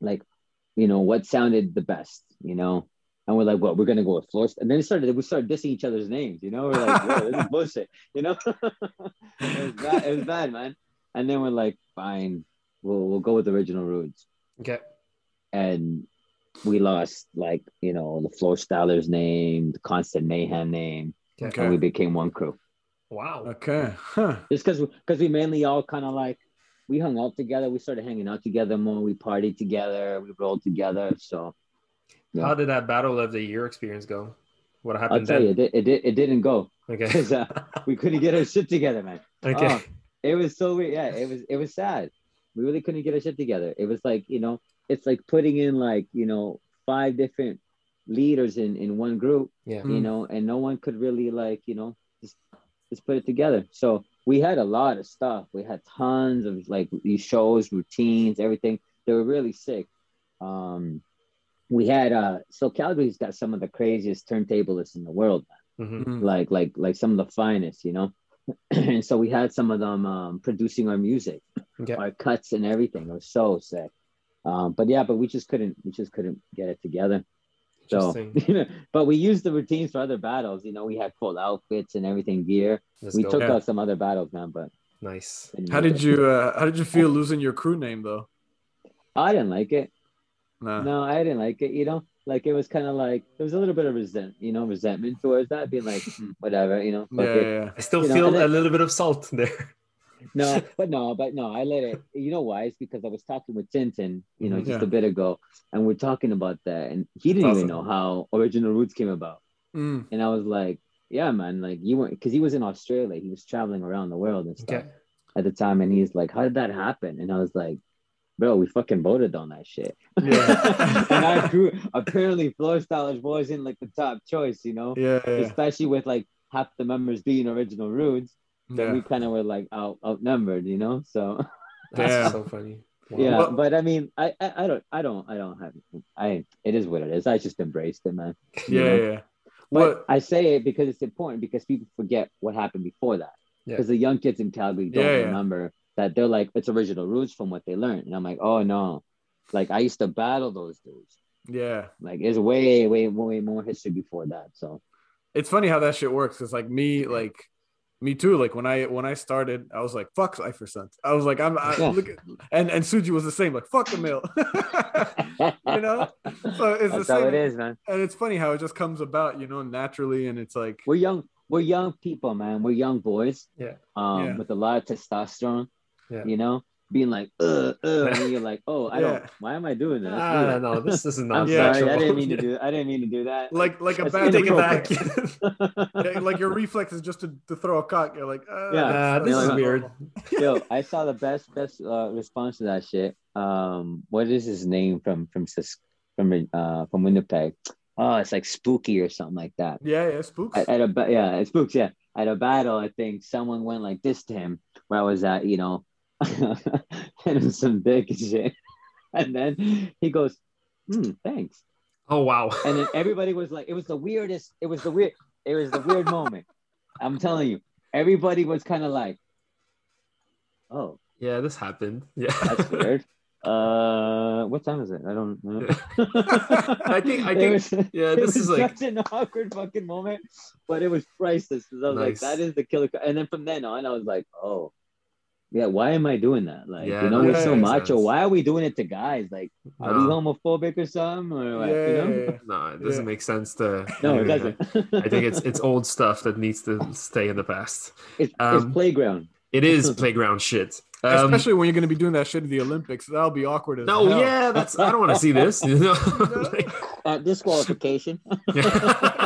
Like you know what sounded the best you know and we're like, well, we're gonna go with floor. And then it started, we started dissing each other's names, you know. We're like, this is bullshit, you know. it was bad, it was bad, man. And then we're like, fine, we'll we'll go with original roots. Okay. And we lost like, you know, the floor stylers name, the constant mayhem name, Okay. and we became one crew. Wow. okay huh Just because because we mainly all kind of like we hung out together, we started hanging out together more, we partied together, we rolled together. So Yeah. How did that battle of the year experience go? What happened? I'll tell then? you, it, did- it, did, it didn't go Okay. because uh, we couldn't get our shit together, man. okay. Oh, it was so weird. Yeah, it was it was sad. We really couldn't get our shit together. It was like, you know, it's like putting in like, you know, five different leaders in in one group, yeah. Mm. you know, and no one could really like, you know, just just put it together. So we had a lot of stuff. We had tons of like these shows, routines, everything. They were really sick. Um, we had uh, so Calgary's got some of the craziest turntablists in the world, Mhm. Mhm. like like like some of the finest, you know. and so we had some of them um, producing our music, Okay. our cuts and everything. It was so sick. Um, but yeah, but we just couldn't we just couldn't get it together. So, Interesting. but we used the routines for other battles. You know, we had full outfits and everything gear. That's we dope. took Yeah. out some other battles, man. But nice. How did it. you uh, how did you feel losing your crew name though? I didn't like it. Nah. No, I didn't like it. You know, like it was kind of like there was a little bit of resent, you know, resentment towards that, being like, "Hmm, whatever, you know. fuck Yeah, it." yeah, I still You know, feel and then- a little bit of salt there. No, but no, but no, I let it. You know why? It's because I was talking with Tintin, you know, Mhm. just Yeah. a bit ago, and we're talking about that, and he didn't Awesome. even know how original roots came about. Mm. And I was like, yeah, man, like you weren't because he was in Australia, he was traveling around the world and stuff Okay. at the time, and he's like, how did that happen? And I was like, bro, we fucking voted on that shit. Yeah. and I crew apparently floor stylers wasn't like the top choice, you know, yeah, yeah, especially with like half the members being original roots. That yeah. we kind of were like out outnumbered, you know. So That's Damn. so funny. Wow. yeah, Well- but I mean, I, I I don't I don't I don't have I it is what it is. I just embraced it, man. yeah, know? yeah. But What? I say it because it's important because people forget what happened before that. Yeah. Because the young kids in Calgary don't Yeah, yeah. remember that they're like it's original roots from what they learned, and I'm like, oh no, like I used to battle those dudes. Yeah. Like it's way way way more history before that. So It's funny how that shit works. It's like me, like me too. Like when I when I started, I was like, "Fuck Sense." I was like, "I'm," I, Yeah. look at, and and Suji was the same. Like, "Fuck the mill," you know. So it's the that's how same. it is, man. And it's funny how it just comes about, you know, naturally. And it's like, We're young. We're young people, man. We're young boys. Yeah. Um, Yeah. with a lot of testosterone. Yeah. You know, being like, uh, uh, and you're like, oh, I don't. Why am I doing this? Ah, no, this is I'm not Yeah. sorry. I didn't mean to do. I didn't mean to do that. like like a That's bad Take it back. Yeah, like your reflex is just to, to throw a cock. You're like, uh, Yeah. Uh, this Yeah, is like- weird. Yo, I saw the best best uh, response to that shit. Um, what is his name from from from uh from Winnipeg? Oh, it's like spooky or something like that. Yeah, yeah, spooks. At, at a yeah, it's spooks. Yeah, at a battle, I think someone went like this to him where I was at, you know, and some dick and shit. And then he goes, hmm, thanks. Oh wow. And then everybody was like, it was the weirdest. It was the weird. It was the weird moment. I'm telling you, everybody was kind of like, oh, Yeah, this happened. Yeah. that's weird. Uh, what time is it? I don't know. I think- I think- was- yeah, this is like- such an awkward fucking moment, but it was priceless. 'cause I was Nice. like, that is the killer. And then from then on, I was like, oh, yeah, why am I doing that? Like, Yeah, you know, that we're so makes macho. sense. Why are we doing it to guys? Like, are we homophobic or something? Or what, yeah, you know? yeah, yeah. No, it doesn't Yeah. make sense to. No, it doesn't. I think it's it's old stuff that needs to stay in the past. it's, um, it's playground. It is playground shit. Um, Especially when you're going to be doing that shit at the Olympics. That'll be awkward as no, hell. yeah, that's. I don't want to see this. You know? Like, Uh, disqualification.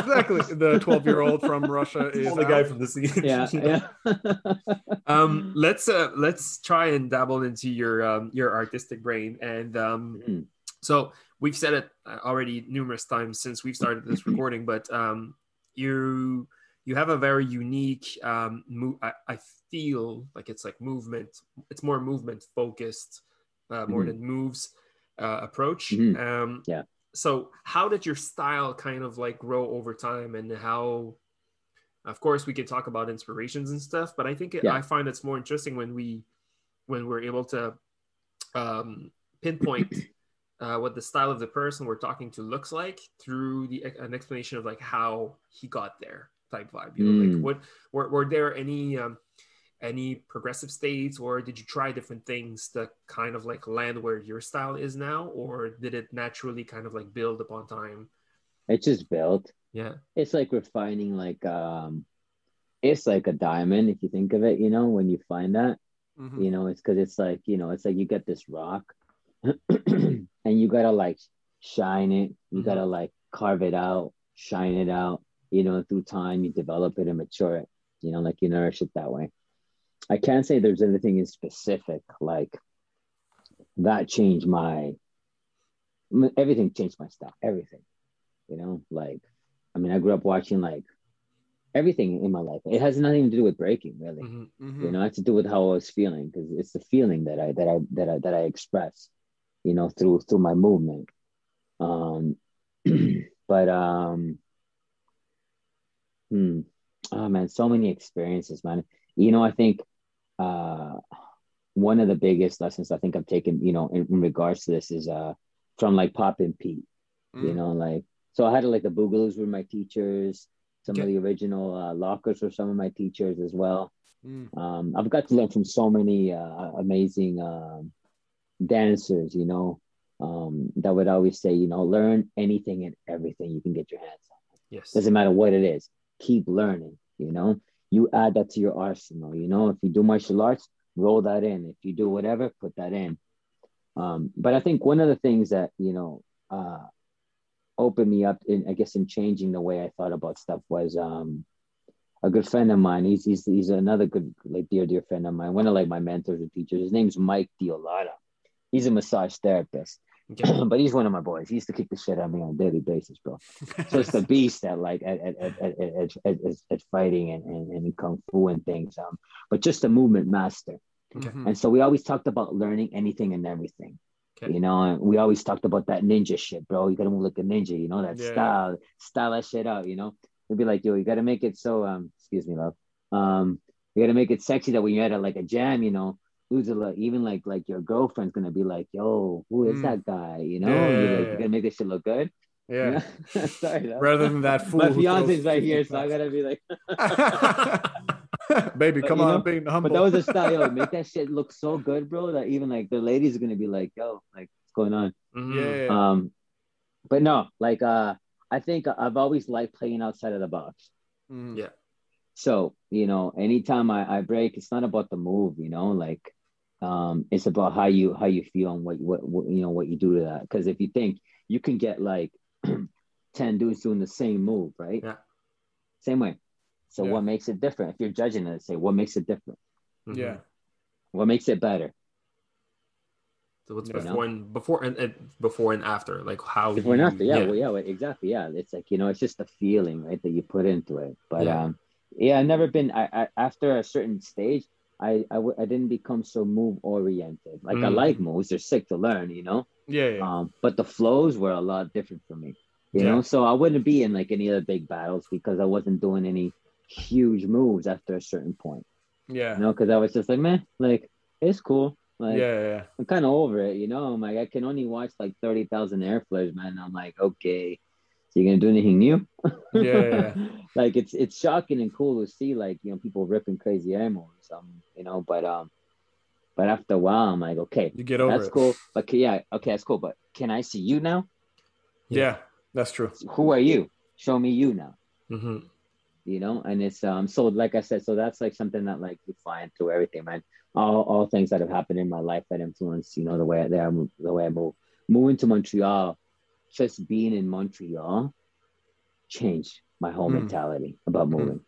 Yeah. exactly. The 12 year old from Russia is the guy from the scene. yeah, yeah. um let's uh let's try and dabble into your um your artistic brain and um Mm. so we've said it uh, already numerous times since we've started this recording but um you you have a very unique um mo- I, I feel like it's like movement it's more movement focused uh, more Mhm. than moves uh, approach Mhm. um Yeah. So how did your style kind of like grow over time and how of course we can talk about inspirations and stuff but i think it, Yeah. i find it's more interesting when we when we're able to um, pinpoint uh, what the style of the person we're talking to looks like through the an explanation of like how he got there type vibe you know Mm. like what were, were there any um, any progressive states or did you try different things to kind of like land where your style is now or did it naturally kind of like build upon time It's just built. yeah It's like refining, like um, it's like a diamond if you think of it. You know, when you find that, Mhm. you know, it's because it's like you know, it's like you get this rock, and you gotta like shine it. You Mhm. gotta like carve it out, shine it out. You know, through time, you develop it and mature it. You know, like you nourish it that way. I can't say there's anything in specific like that changed my everything changed my style everything you know like i mean i grew up watching like everything in my life. It has nothing to do with breaking, really. Mhm. Mhm. You know, it has to do with how I was feeling because it's the feeling that I that I that I that I express, you know, through through my movement. Um, but um, hmm, oh man, so many experiences, man. You know, I think uh, one of the biggest lessons I think I've taken, you know, in, in regards to this is uh from like Popin' Pete you Mm. know like so i had like the boogaloos were my teachers some of the original uh, lockers were some of my teachers as well Mm. um, i've got to learn from so many uh, amazing um, dancers you know um, that would always say you know learn anything and everything you can get your hands on Yes. doesn't matter what it is keep learning you know you add that to your arsenal you know? If you do martial arts roll that in. If you do whatever put that in. Um, but i think one of the things that you know uh, opened me up in i guess in changing the way i thought about stuff was um, a good friend of mine. He's, he's he's another good like dear dear friend of mine. One of like my mentors and teachers. His name's mike diolata he's a massage therapist Okay. but he's one of my boys he used to kick the shit out of me on a daily basis bro so it's the beast at like at at at at, at, at, at, at fighting and, and, and kung fu and things. Um, but just a movement master. Mhm. And so we always talked about learning anything and everything. Okay. You know, and we always talked about that ninja shit, bro. You gotta move like a ninja, you know, that Yeah. style, style that shit out, you know. We'd be like, yo, you gotta make it so um, excuse me, love. Um, you gotta make it sexy that when you're at a, like a jam, you know, dudes are like, even like like your girlfriend's gonna be like, yo, who is Mm. that guy? You know, Yeah, you're yeah, like, yeah. you gotta make this shit look good. Yeah. Sorry, love. Rather than that fool. My who fiance's throws right here, so I gotta be like, Baby, But come on, know, being humble. but that was a style, yo, make that shit look so good, bro, that even like the ladies are gonna be like, yo, like what's going on? Mhm. yeah. Um, but no, like uh, I think I've always liked playing outside of the box. Mm. Yeah. So you know, anytime I, I break, it's not about the move, you know, like um, it's about how you how you feel and what what, what you know what you do to that. Because if you think you can get like ten dudes doing the same move, right? Yeah. Same way. So Yeah. what makes it different? If you're judging it, say what makes it different. Mhm. Yeah. What makes it better? So what's Yeah. before and before and, and before and after, like how Before and you- after, yeah, well, yeah, exactly, yeah. It's like you know, it's just the feeling, right, that you put into it. But Yeah. um, yeah, I never been. I, I after a certain stage, I I, w- I didn't become so move oriented. Like I Mm. like moves; they're sick to learn, you know. Yeah. yeah. Um, but the flows were a lot different for me, you Yeah. know. So I wouldn't be in like any other big battles because I wasn't doing any huge moves after a certain point, yeah. you know. Because I was just like, man, like it's cool. Like, yeah. Yeah. I'm kind of over it, you know. I'm like, I can only watch like 30,000 air flares, man. I'm like, okay, so you're gonna do anything new? Yeah, yeah. like it's it's shocking and cool to see like you know people ripping crazy air moves, um, you know. But um, but after a while, I'm like, okay, You get over that's it. cool. But ca- yeah, okay, that's cool. But can I see you now? Yeah. That's true. Who are you? Show me you now. Mhm. You know, and it's um so like I said, so that's like something that like you find through everything, man. All all things that have happened in my life that influence, you know, the way I, that I move, the way I move. Moving to Montreal, just being in Montreal, changed my whole Hmm. mentality about moving.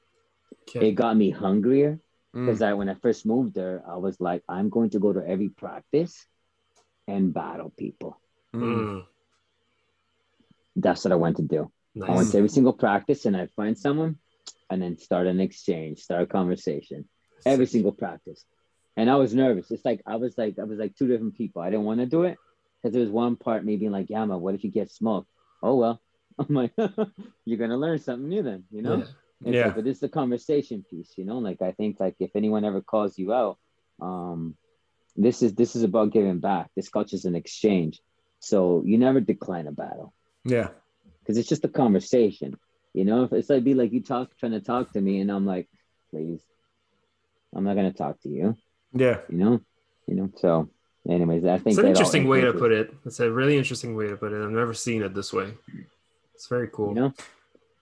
Okay. It got me hungrier Mm. because I when I first moved there, I was like, I'm going to go to every practice and battle people. Mm. Mm. That's what I went to do. I went to every single practice and I'd find someone and then start an exchange, start a conversation. Every single practice. And I was nervous. It's like I was like I was like two different people. I didn't want to do it because there was one part me being like, yeah, man, what if you get smoked? Oh well. I'm like, you're gonna learn something new then, you know? Yeah. It's Yeah. like, but it's the conversation piece, you know. Like I think like if anyone ever calls you out, um, this is this is about giving back. This culture is an exchange, so you never decline a battle Yeah. because it's just a conversation. You know, if it's like be like you talk trying to talk to me, and I'm like, please, I'm not gonna talk to you. Yeah. You know, you know. So, anyways, I think It's an interesting way to put it. It's a really interesting way to put it. I've never seen it this way. It's very cool. You know,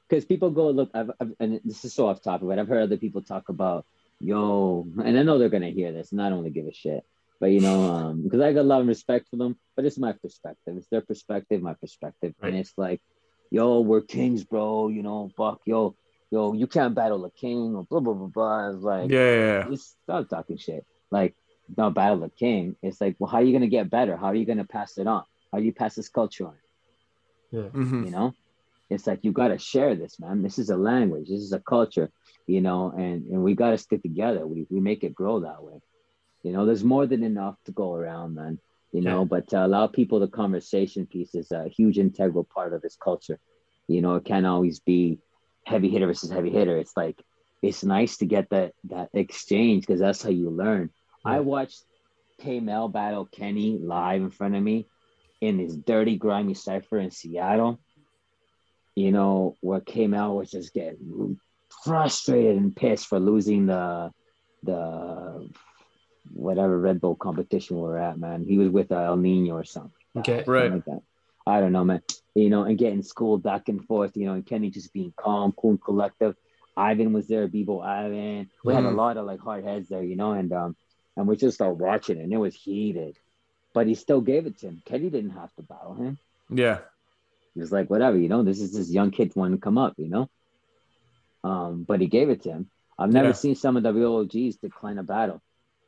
because people go look. I've, I've and this is so off topic, but I've heard other people talk about yo, and I know they're gonna hear this, and I don't really give a shit. But you know, um, because I got a lot of respect for them, but it's my perspective. It's their perspective, my perspective, and it's like, yo, we're kings, bro. You know, fuck, yo, yo, you can't battle a king or blah blah blah blah. It's like, Yeah. Yeah. just stop talking shit. Like, not battle of king. It's like, well, how are you gonna get better? How are you gonna pass it on? How do you pass this culture on? Mhm. You know, it's like you got to share this, man. This is a language. This is a culture, you know, and and we got to stick together. We we make it grow that way. You know, there's more than enough to go around, man. You know, Yeah. but to allow people the conversation piece is a huge integral part of this culture. You know, it can't always be heavy hitter versus heavy hitter. It's like it's nice to get that that exchange because that's how you learn. I watched K Mel battle Kenny live in front of me in this dirty, grimy cipher in Seattle. You know, where K Mel was just getting frustrated and pissed for losing the the whatever Red Bull competition we're at, man. He was with uh, El Nino or something. Okay. Something Right. Like that. I don't know, man. You know, and getting schooled back and forth, you know, and Kenny just being calm, cool, and collective. Ivan was there, Bebo Ivan. We had a Mhm. lot of like hard heads there, you know, and um, and we just started watching it, and it was heated, but he still gave it to him. Kenny didn't have to battle him. Yeah. He was like, whatever, you know, this is this young kid wanting to come up, you know. Um, but he gave it to him. I've never Yeah. seen some of the real OGs decline a battle.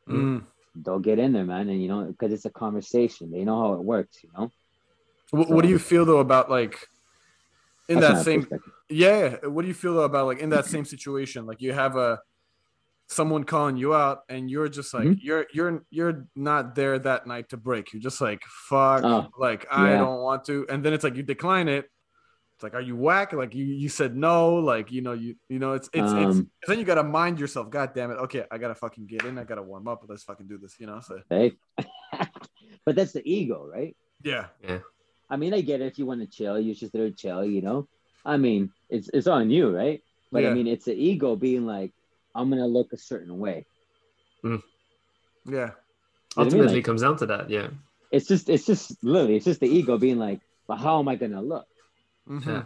Mm. They'll get in there, man, and you know, because it's a conversation. They know how it works, you know. What, what do you feel though about like in That's that same yeah? What do you feel though about like in that same situation? Like you have a someone calling you out and you're just like Mhm. you're you're you're not there that night to break. You're just like fuck, Oh, like I yeah. don't want to. And then it's like you decline it. It's like, are you whack? Like you you said no. Like you know you you know it's it's it's. Um, Then you gotta mind yourself. God damn it. Okay, I gotta fucking get in. I gotta warm up. Let's fucking do this. You know. So Hey, but that's the ego, right? yeah. I mean, I get it. If you want to chill, you're just there to chill, you know. I mean, it's it's on you, right? But Yeah. I mean, it's the ego being like, I'm gonna look a certain way. Yeah. You know what I mean? Ultimately, Like, comes down to that. Yeah. it's just it's just literally it's just the ego being like, but how am I gonna look? Mhm. Yeah.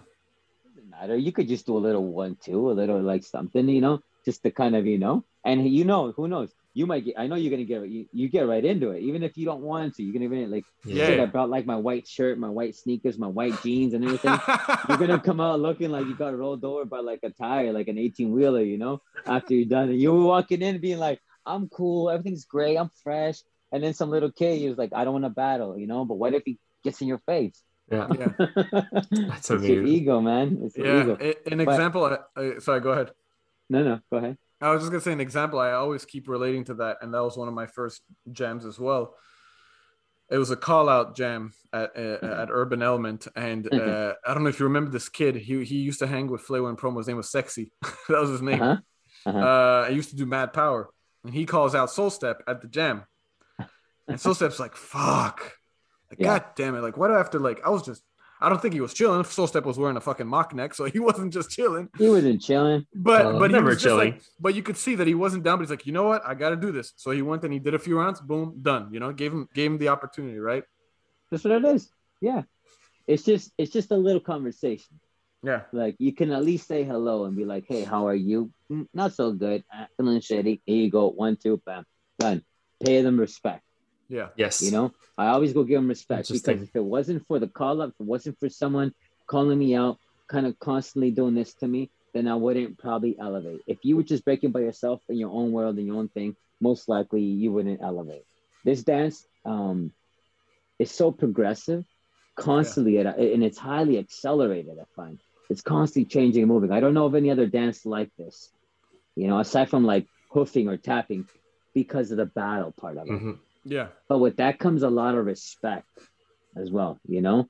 Doesn't matter. You could just do a little one, two, a little like something, you know, just to kind of, you know, and you know, who knows? You might get. I know you're gonna get. You, you get right into it, even if you don't want to. You're gonna be like, Yeah. shit, I brought like my white shirt, my white sneakers, my white jeans, and everything. you're gonna come out looking like you got rolled over by like a tire, like an 18 wheeler, you know, after you're done. And you were walking in being like, I'm cool, everything's great, I'm fresh. And then some little kid, he was like, I don't want to battle, you know, but what if he gets in your face? Yeah. yeah. That's amazing. your ego, man. It's your Yeah, ego. an But- example. I, I, sorry, go ahead. No, no, go ahead. I was just gonna say an example. I always keep relating to that, and that was one of my first jams as well. It was a call out jam at uh, at Urban Element, and uh, I don't know if you remember this kid. He he used to hang with Flavor and Promo. His name was Sexy. that was his name. Uh-huh. Uh-huh. Uh, I used to do Mad Power, and he calls out Soul Step at the jam, and Soul Step's like, "Fuck, like, Yeah. god damn it! Like, why do I have to like?" I was just, I don't think he was chilling. Soul Step was wearing a fucking mock neck, so he wasn't just chilling. He wasn't chilling. But Uh, but he never was just chilling. like, but you could see that he wasn't down. But he's like, you know what? I got to do this. So he went and he did a few rounds. Boom, done. You know, gave him gave him the opportunity, right? That's what it is. Yeah. It's just it's just a little conversation. Yeah, Like you can at least say hello and be like, "Hey, how are you? "Mm, Not so good. Uh, feeling shitty. Here you go. One, two, bam, done. Pay them respect. Yeah, Yes. You know, I always go give them respect because if it wasn't for the call up, if it wasn't for someone calling me out, kind of constantly doing this to me, then I wouldn't probably elevate. If you were just breaking by yourself in your own world and your own thing, most likely you wouldn't elevate. This dance um, is so progressive, constantly, at and it's highly accelerated. I find it's constantly changing and moving. I don't know of any other dance like this, you know, aside from like hoofing or tapping, because of the battle part of it Mhm. Yeah, but with that comes a lot of respect as well you know?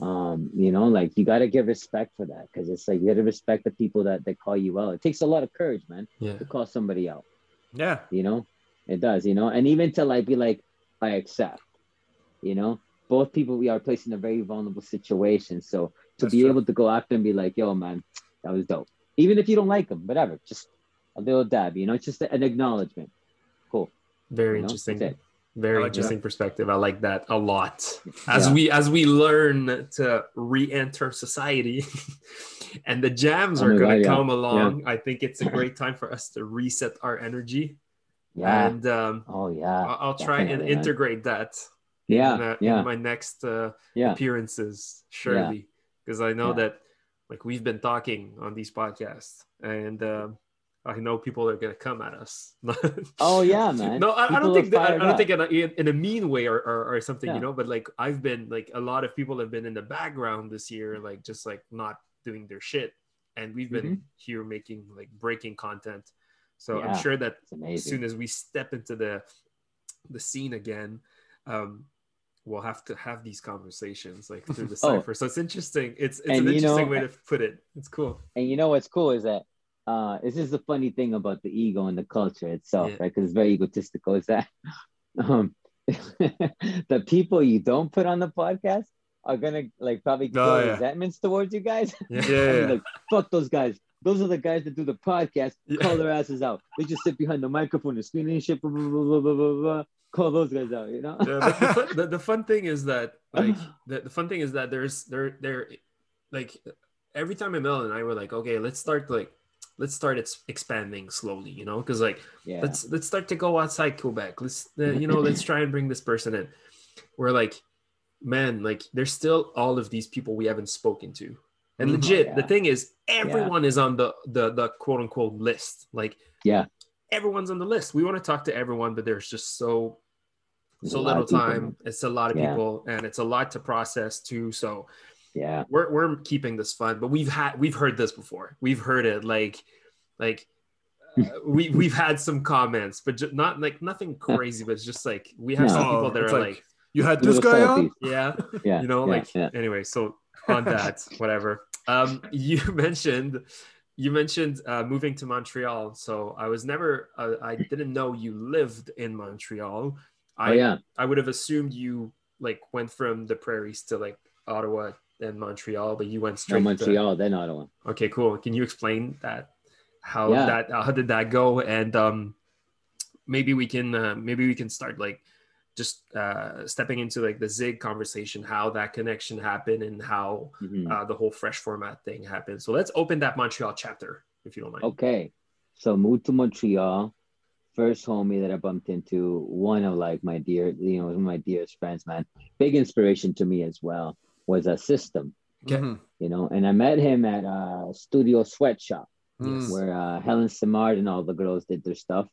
Um you know like you got to give respect for that because it's like you got to respect the people that that call you out. It takes a lot of courage man Yeah. to call somebody out. Yeah, you know? It does you know? And even to like be like i accept you know? Both people we are placed in a very vulnerable situation so to That's be true. able to go after and be like yo man that was dope. Even if you don't like them whatever just a little dab you know? It's just an acknowledgement. Cool. Very you know? interesting. Very like interesting perspective. I like that a lot. As Yeah. we as we learn to re-enter society, and the jams Oh are going to God, yeah. come along, I think it's a great time for us to reset our energy. yeah And um, oh yeah I'll, I'll try and man. integrate that. Yeah, in, uh, yeah. in my next uh, Yeah. appearances, surely, because I know Yeah. that like we've been talking on these podcasts, and um, I know people are gonna come at us. Oh yeah, man. No, I, I don't think that, I fired don't up. think in a, in- a mean way or, or, or something, Yeah. you know. But like I've been like a lot of people have been in the background this year, like just like not doing their shit, and we've been here making like breaking content. So Yeah. I'm sure that as soon as we step into the the scene again, um, we'll have to have these conversations like through the Oh. cipher. So it's interesting. It's it's And an you know- interesting way to put it. It's cool. and you know what's cool is that uh this is the funny thing about the ego and the culture itself Yeah. right because it's very egotistical is that um the people you don't put on the podcast are gonna like probably Oh, yeah. resentments towards you guys Yeah. Yeah, like fuck those guys those are the guys that do the podcast Yeah. call their asses out they just sit behind the microphone and screen and shit blah, blah, blah, blah, blah, blah, blah. call those guys out you know yeah, the, fun, the, the fun thing is that like the, the fun thing is that there's there there like every time Emil and I were like, okay, let's start like let's start it's expanding slowly, you know, because like yeah let's let's start to go outside Quebec. Let's uh, you know let's try and bring this person in. We're like, man, like there's still all of these people we haven't spoken to. And Mhm. legit, Oh, the thing is, everyone is on the the the quote unquote list. Like, Yeah. everyone's on the list. We want to talk to everyone, but there's just so There's so little people, time. It's a lot of Yeah. people, and it's a lot to process too. So yeah we're we're keeping this fun, but we've had we've heard this before. We've heard it like like uh, we we've had some comments, but ju- not like nothing crazy. But it's just like we have No. some people that it's are like- like, You had this guy on? yeah, yeah you know, yeah, like yeah. anyway. So on that, whatever. Um, you mentioned you mentioned uh, moving to Montreal. So I was never uh, I didn't know you lived in Montreal. I oh yeah I would have assumed you like went from the prairies to like Ottawa and Montreal, but you went no, straight montreal then ottawa to Okay, cool. Can you explain that? How Yeah. that how did that go? And um maybe we can uh, maybe we can start like just uh stepping into like the zig conversation how that connection happened and how Mhm. uh, the whole fresh format thing happened so let's open that montreal chapter if you don't mind Okay. So moved to Montreal. First homie that I bumped into, one of like my dear, you know, one of my dearest friends, man. Big inspiration to me as well was a system, Okay. Mhm. you know, and I met him at uh Studio Sweatshop Mm. where uh Helen Simard and all the girls did their stuff.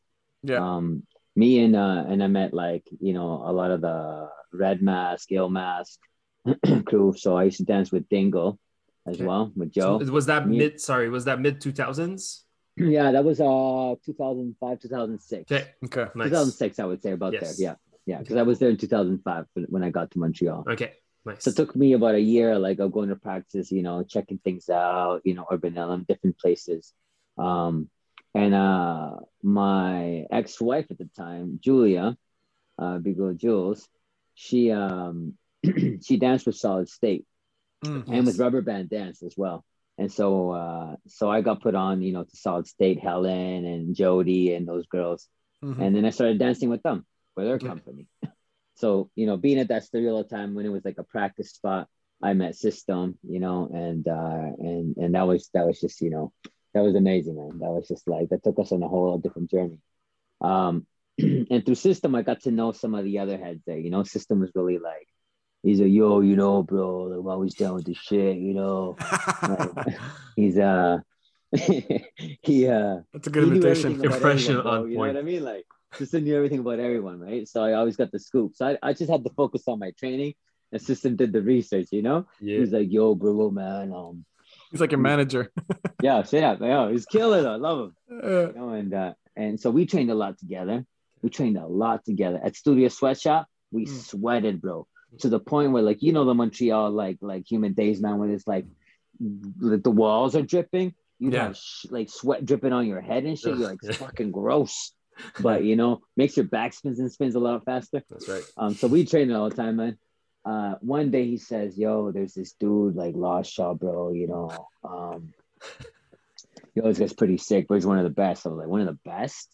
Yeah. Um me and uh and I met like, you know, a lot of the Red Mask, Ill Mask crew. So I used to dance with Dingle as Okay. well with So Joe. was that Me- mid sorry was that mid 2000s yeah, that was uh 2005, 2006. okay Okay. nice 2006, I would say about Yes. there. Yeah, yeah, because I was there in 2005 when- when I got to Montreal. okay nice So it took me about a year, like of going to practice, you know, checking things out, you know, Urban Elm, different places. Um, and uh, my ex-wife at the time, Julia, uh, Big Old Jules, she um, she danced with Solid State Mm. and with Rubberband dance as well. And so, uh, so I got put on, you know, to Solid State, Helen and Jody and those girls. Mhm. And then I started dancing with them for their company. So, you know, being at that studio all the time when it was like a practice spot, I met System, you know, and uh and and that was that was just, you know, that was amazing, man. That was just like that took us on a whole different journey. Um and through System I got to know some of the other heads there, you know, System was really like he's a yo, you know, bro, like I'm always down with the shit, you know. Like, he's uh he uh That's a good imitation. Impression everyone, bro, on You point. know what I mean? Like, System knew everything about everyone, right? So I always got the scoop. So I, I just had to focus on my training. And System did the research, you know? He yeah was like, yo, bro, man. Um, He's like a manager. yeah, straight up. Yo, he's though. I love him. Uh, You know, and uh, and so we trained a lot together. We trained a lot together. At Studio Sweatshop, we Mm. sweated, bro. To the point where like you know the Montreal like like human days man when it's like the, the walls are dripping. You Yeah. have sh- like sweat dripping on your head and shit. You're like fucking gross. But you know, makes your back spins and spins a lot faster. that's right Um, so we train it all the time, man. Uh, one day he says, "Yo, there's this dude like Lost Child, bro. You know, um, yo, this guy's pretty sick, but he's one of the best." I was like, "One of the best?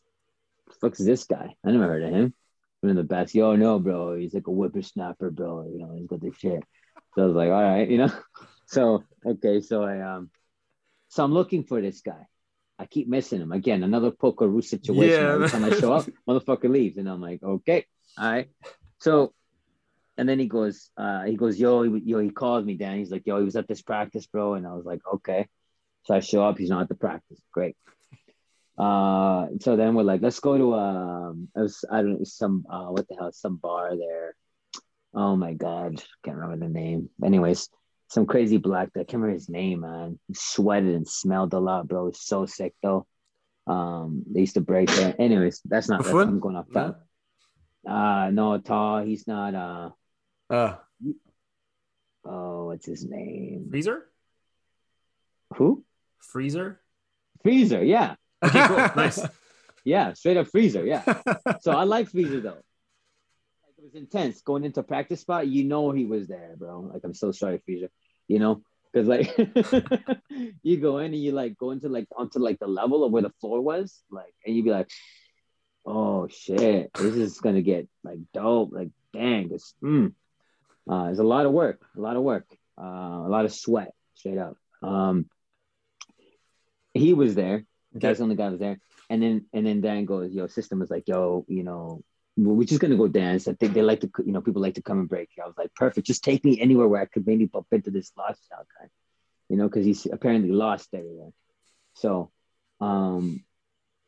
The fuck's this guy? I never heard of him. One of the best." Yo, no, bro. He's like a whippersnapper, bro. You know, he's got this shit. So I was like, "All right, you know." So okay, so I um, so I'm looking for this guy. I keep missing him again. Another Pokeroo situation. Yeah. Every time I show up, motherfucker leaves, and I'm like, okay, all right. So, and then he goes, uh, he goes, yo, he, yo, he calls me, Dan. He's like, yo, he was at this practice, bro, and I was like, okay. So I show up. He's not at the practice. Great. Uh, so then we're like, let's go to um, it was, I don't know, some uh, what the hell, some bar there. Oh my god, can't remember the name. Anyways, some crazy black. dude. I can't remember his name, man. He sweated and smelled a lot, bro. It's so sick though. Um, they used to break there. Anyways, that's not. That's, I'm going off that. Uh no, tall. He's not. Uh Uh, oh, what's his name? Freezer? Who? Freezer? Freezer. Yeah, Okay, cool. nice. yeah, straight up Freezer. Yeah. so I like Freezer though. Like it was intense going into practice spot. You know he was there, bro. Like I'm so sorry, Freezer. You know, because like you go in and you like go into like onto like the level of where the floor was, like, and you'd be like, oh shit, this is gonna get like dope. Like, dang, it's mm. uh, it's a lot of work, a lot of work, uh, a lot of sweat, straight up. Um, he was there. That's the only guy that was there. And then and then Dan goes, yo, system was like, yo, you know, we're just gonna go dance. I think they like to, you know, people like to come and break. I was like, perfect. Just take me anywhere where I could maybe bump into this lost child guy, you know, because he's apparently lost everywhere. So, um,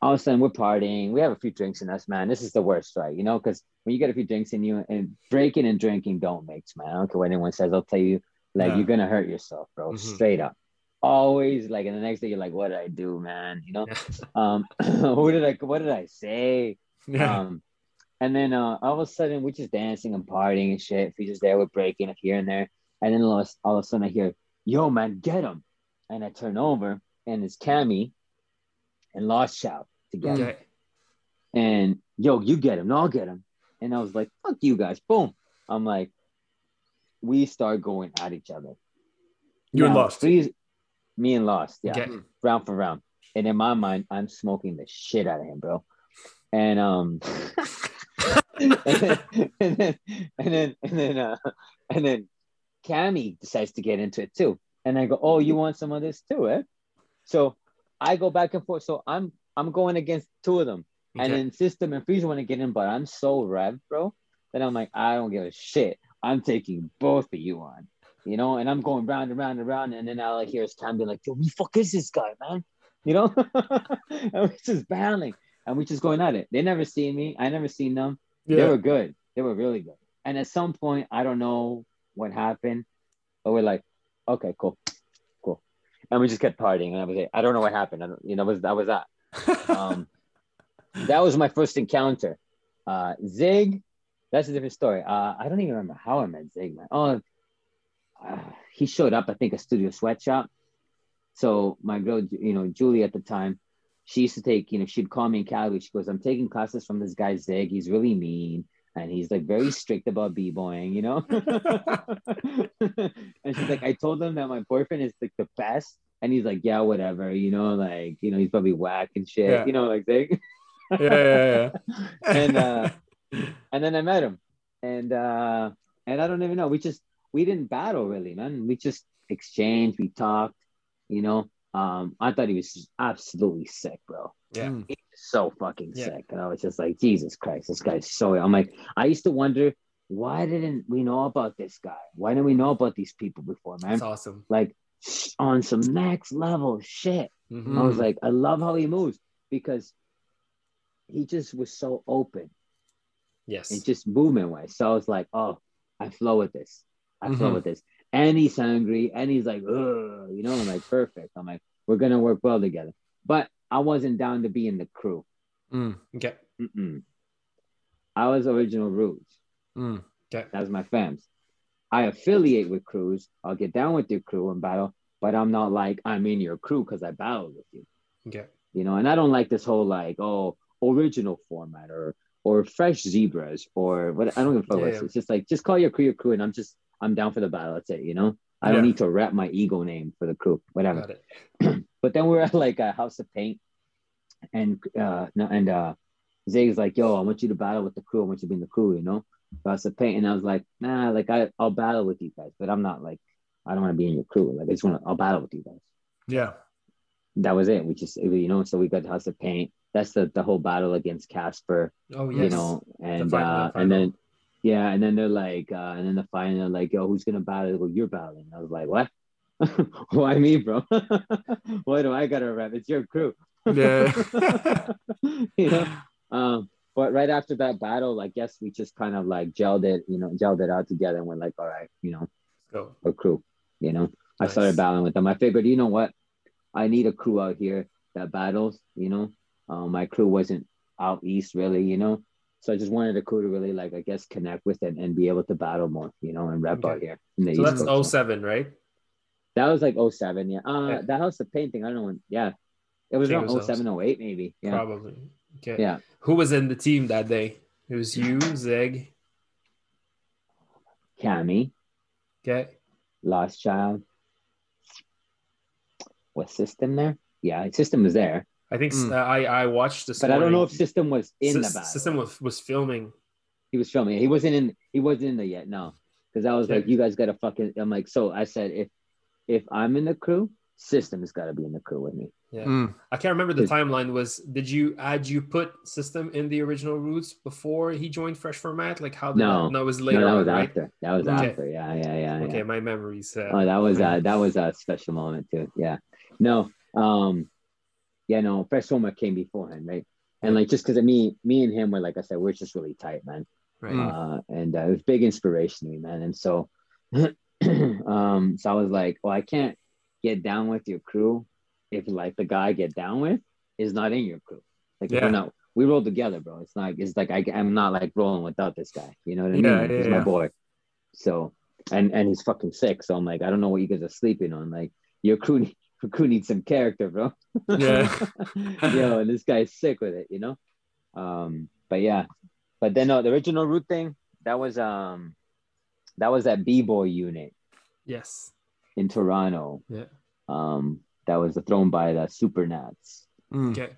all of a sudden we're partying. We have a few drinks in us, man. This is the worst, right? You know, because when you get a few drinks in you, and breaking and drinking don't mix, man. I don't care what anyone says. I'll tell you, like, Yeah. you're gonna hurt yourself, bro. Mhm. Straight up. Always like, and the next day you're like, what did I do, man? You know, um, who did I? What did I say? yeah. Um, and then uh, all of a sudden we're just dancing and partying and shit. He's just there, we're breaking up here and there. And then all of, all of a sudden I hear, "Yo, man, get him!" And I turn over, and it's Cammy and Lost Child together. Okay. And yo, you get him, no, I'll get him. And I was like, "Fuck you guys!" Boom. I'm like, we start going at each other. You and Lost. Freeze, me and Lost, yeah Okay. round for round. And in my mind, I'm smoking the shit out of him, bro. And um, and then and then and then and then, uh, and then Cammy decides to get into it too. And I go, oh, you want some of this too, eh? So I go back and forth. So I'm I'm going against two of them, and Okay. then System and Freezer want to get in, but I'm so revved, bro. That I'm like, I don't give a shit. I'm taking both of you on, you know. And I'm going round and round and round, and then all I hear is Cam be like, "Yo, who the fuck is this guy, man?" You know, and we're just battling, and we just going at it. They never see me. I never seen them. They were good. They were really good. And at some point, I don't know what happened, but we're like, okay, cool, cool, and we just kept partying. And I was like, I don't know what happened. I don't, you know, was that was that. Um, that was my first encounter. Uh, Zig, that's a different story. Uh, I don't even remember how I met Zig, man. Oh, uh, he showed up, I think, a studio sweatshop. So my girl, you know, Julie at the time, she used to take, you know, she'd call me in Cali. She goes, I'm taking classes from this guy Zig. He's really mean and he's like very strict about b-boying, you know. and she's like, I told him that my boyfriend is like the best, and he's like, yeah, whatever, you know, like you know, he's probably whack and shit, Yeah. you know, like Zig. yeah, yeah, yeah. and uh, and then I met him, and uh, and I don't even know. We just we didn't battle really, man. We just exchanged, we talked, you know. Um, I thought he was just absolutely sick, bro. Yeah. Mm. So fucking Yeah. sick, and I was just like, Jesus Christ, this guy's so. I'm like, I used to wonder why didn't we know about this guy? Why didn't we know about these people before, man? That's awesome. Like on some next level shit. Mhm. I was like, I love how he moves because he just was so open Yes. and just movement wise. So I was like, oh, I flow with this. I flow Mhm. with this. And he's hungry and he's like, Ugh, you know, I'm like, perfect. I'm like, we're gonna work well together. But I wasn't down to be in the crew. Mm, Okay. Mm-mm. I was original Roots. mm. Okay. That was my fams. I affiliate with crews. I'll get down with your crew and battle, but I'm not like I'm in your crew because I battled with you. Okay. you know and i don't like this whole like oh original format or or fresh zebras or what i don't give a fuck Yeah, yeah. it's just like just call your crew your crew and i'm just i'm down for the battle that's it you know? I don't need to rep my ego name for the crew whatever. But then we're at like a house of paint and uh no and uh zay's like yo i want you to battle with the crew. I want you to be in the crew you know? House of paint and i was like nah like I, i'll battle with you guys but i'm not like i don't want to be in your crew. Like i just want to i'll battle with you guys. Yeah. that was it. We just, you know, so we got House of Paint. That's the the whole battle against Casper, Oh yes. you know, and The fi- the uh, and then yeah, and then they're like, uh, and then the final, like, yo, who's gonna battle? Well, you're battling. I was like, what? Why me, bro? Why do I gotta rep? It's your crew. Yeah. you know. Um, but right after that battle, I guess we just kind of like gelled it, you know, gelled it out together, and we're like, all right, you know, a crew. You know, I started battling with them. I figured, you know what, I need a crew out here that battles. You know, um, my crew wasn't out east really. You know, so I just wanted a crew to really like, I guess, connect with and, and be able to battle more. You know, and rep Okay. out here. In the So East that's Coast. 07, right? That was like 07, yeah. Uh, Yeah. that house of painting. I don't know when. Yeah, it was around it 07, 08 maybe. Yeah, Probably. Okay. yeah. Who was in the team that day? It was you, Zig. Cammy, Okay. Lost Child. Was System there? Yeah, System was there, I think Mm. uh, I I watched this. but I don't know if. System was in the battle. System was, was filming. he was filming. He wasn't in. He wasn't in there yet. No, because I was Okay. like, you guys got to fucking. I'm like, so I said, if if I'm in the crew, System has got to be in the crew with me. Yeah. Mm. I can't remember the timeline. Was did you add you put system in the original roots before he joined Fresh Format? Like how did No. that, no, it was later no, that on, was right? after. That was Okay. after. Yeah, yeah, yeah. Okay, yeah. my memories. Uh, Oh, that was uh, that was a special moment too. Yeah. No. Um. Yeah. No. Fresh Format came beforehand, right? And like just because of me, me and him were like I said, we're just really tight, man. right. Mm. uh, and uh, it was big inspiration to me, man. And so, um, so I was like, well, I can't get down with your crew if like the guy I get down with is not in your crew. Like if Yeah. we're not, we roll together, bro. It's not, it's like I, I'm not like rolling without this guy. You know what I mean? Yeah, Like, yeah, he's yeah. my boy. So, and and he's fucking sick. So I'm like, I don't know what you guys are sleeping on. Like your crew, crew needs some character, bro. Yeah. Yo, and this guy's sick with it, you know. Um, but yeah, but then uh, the original root thing that was um, that was that b boy unit yes. in Toronto. Yeah. Um, that was thrown by the Supernats. Mm. Okay.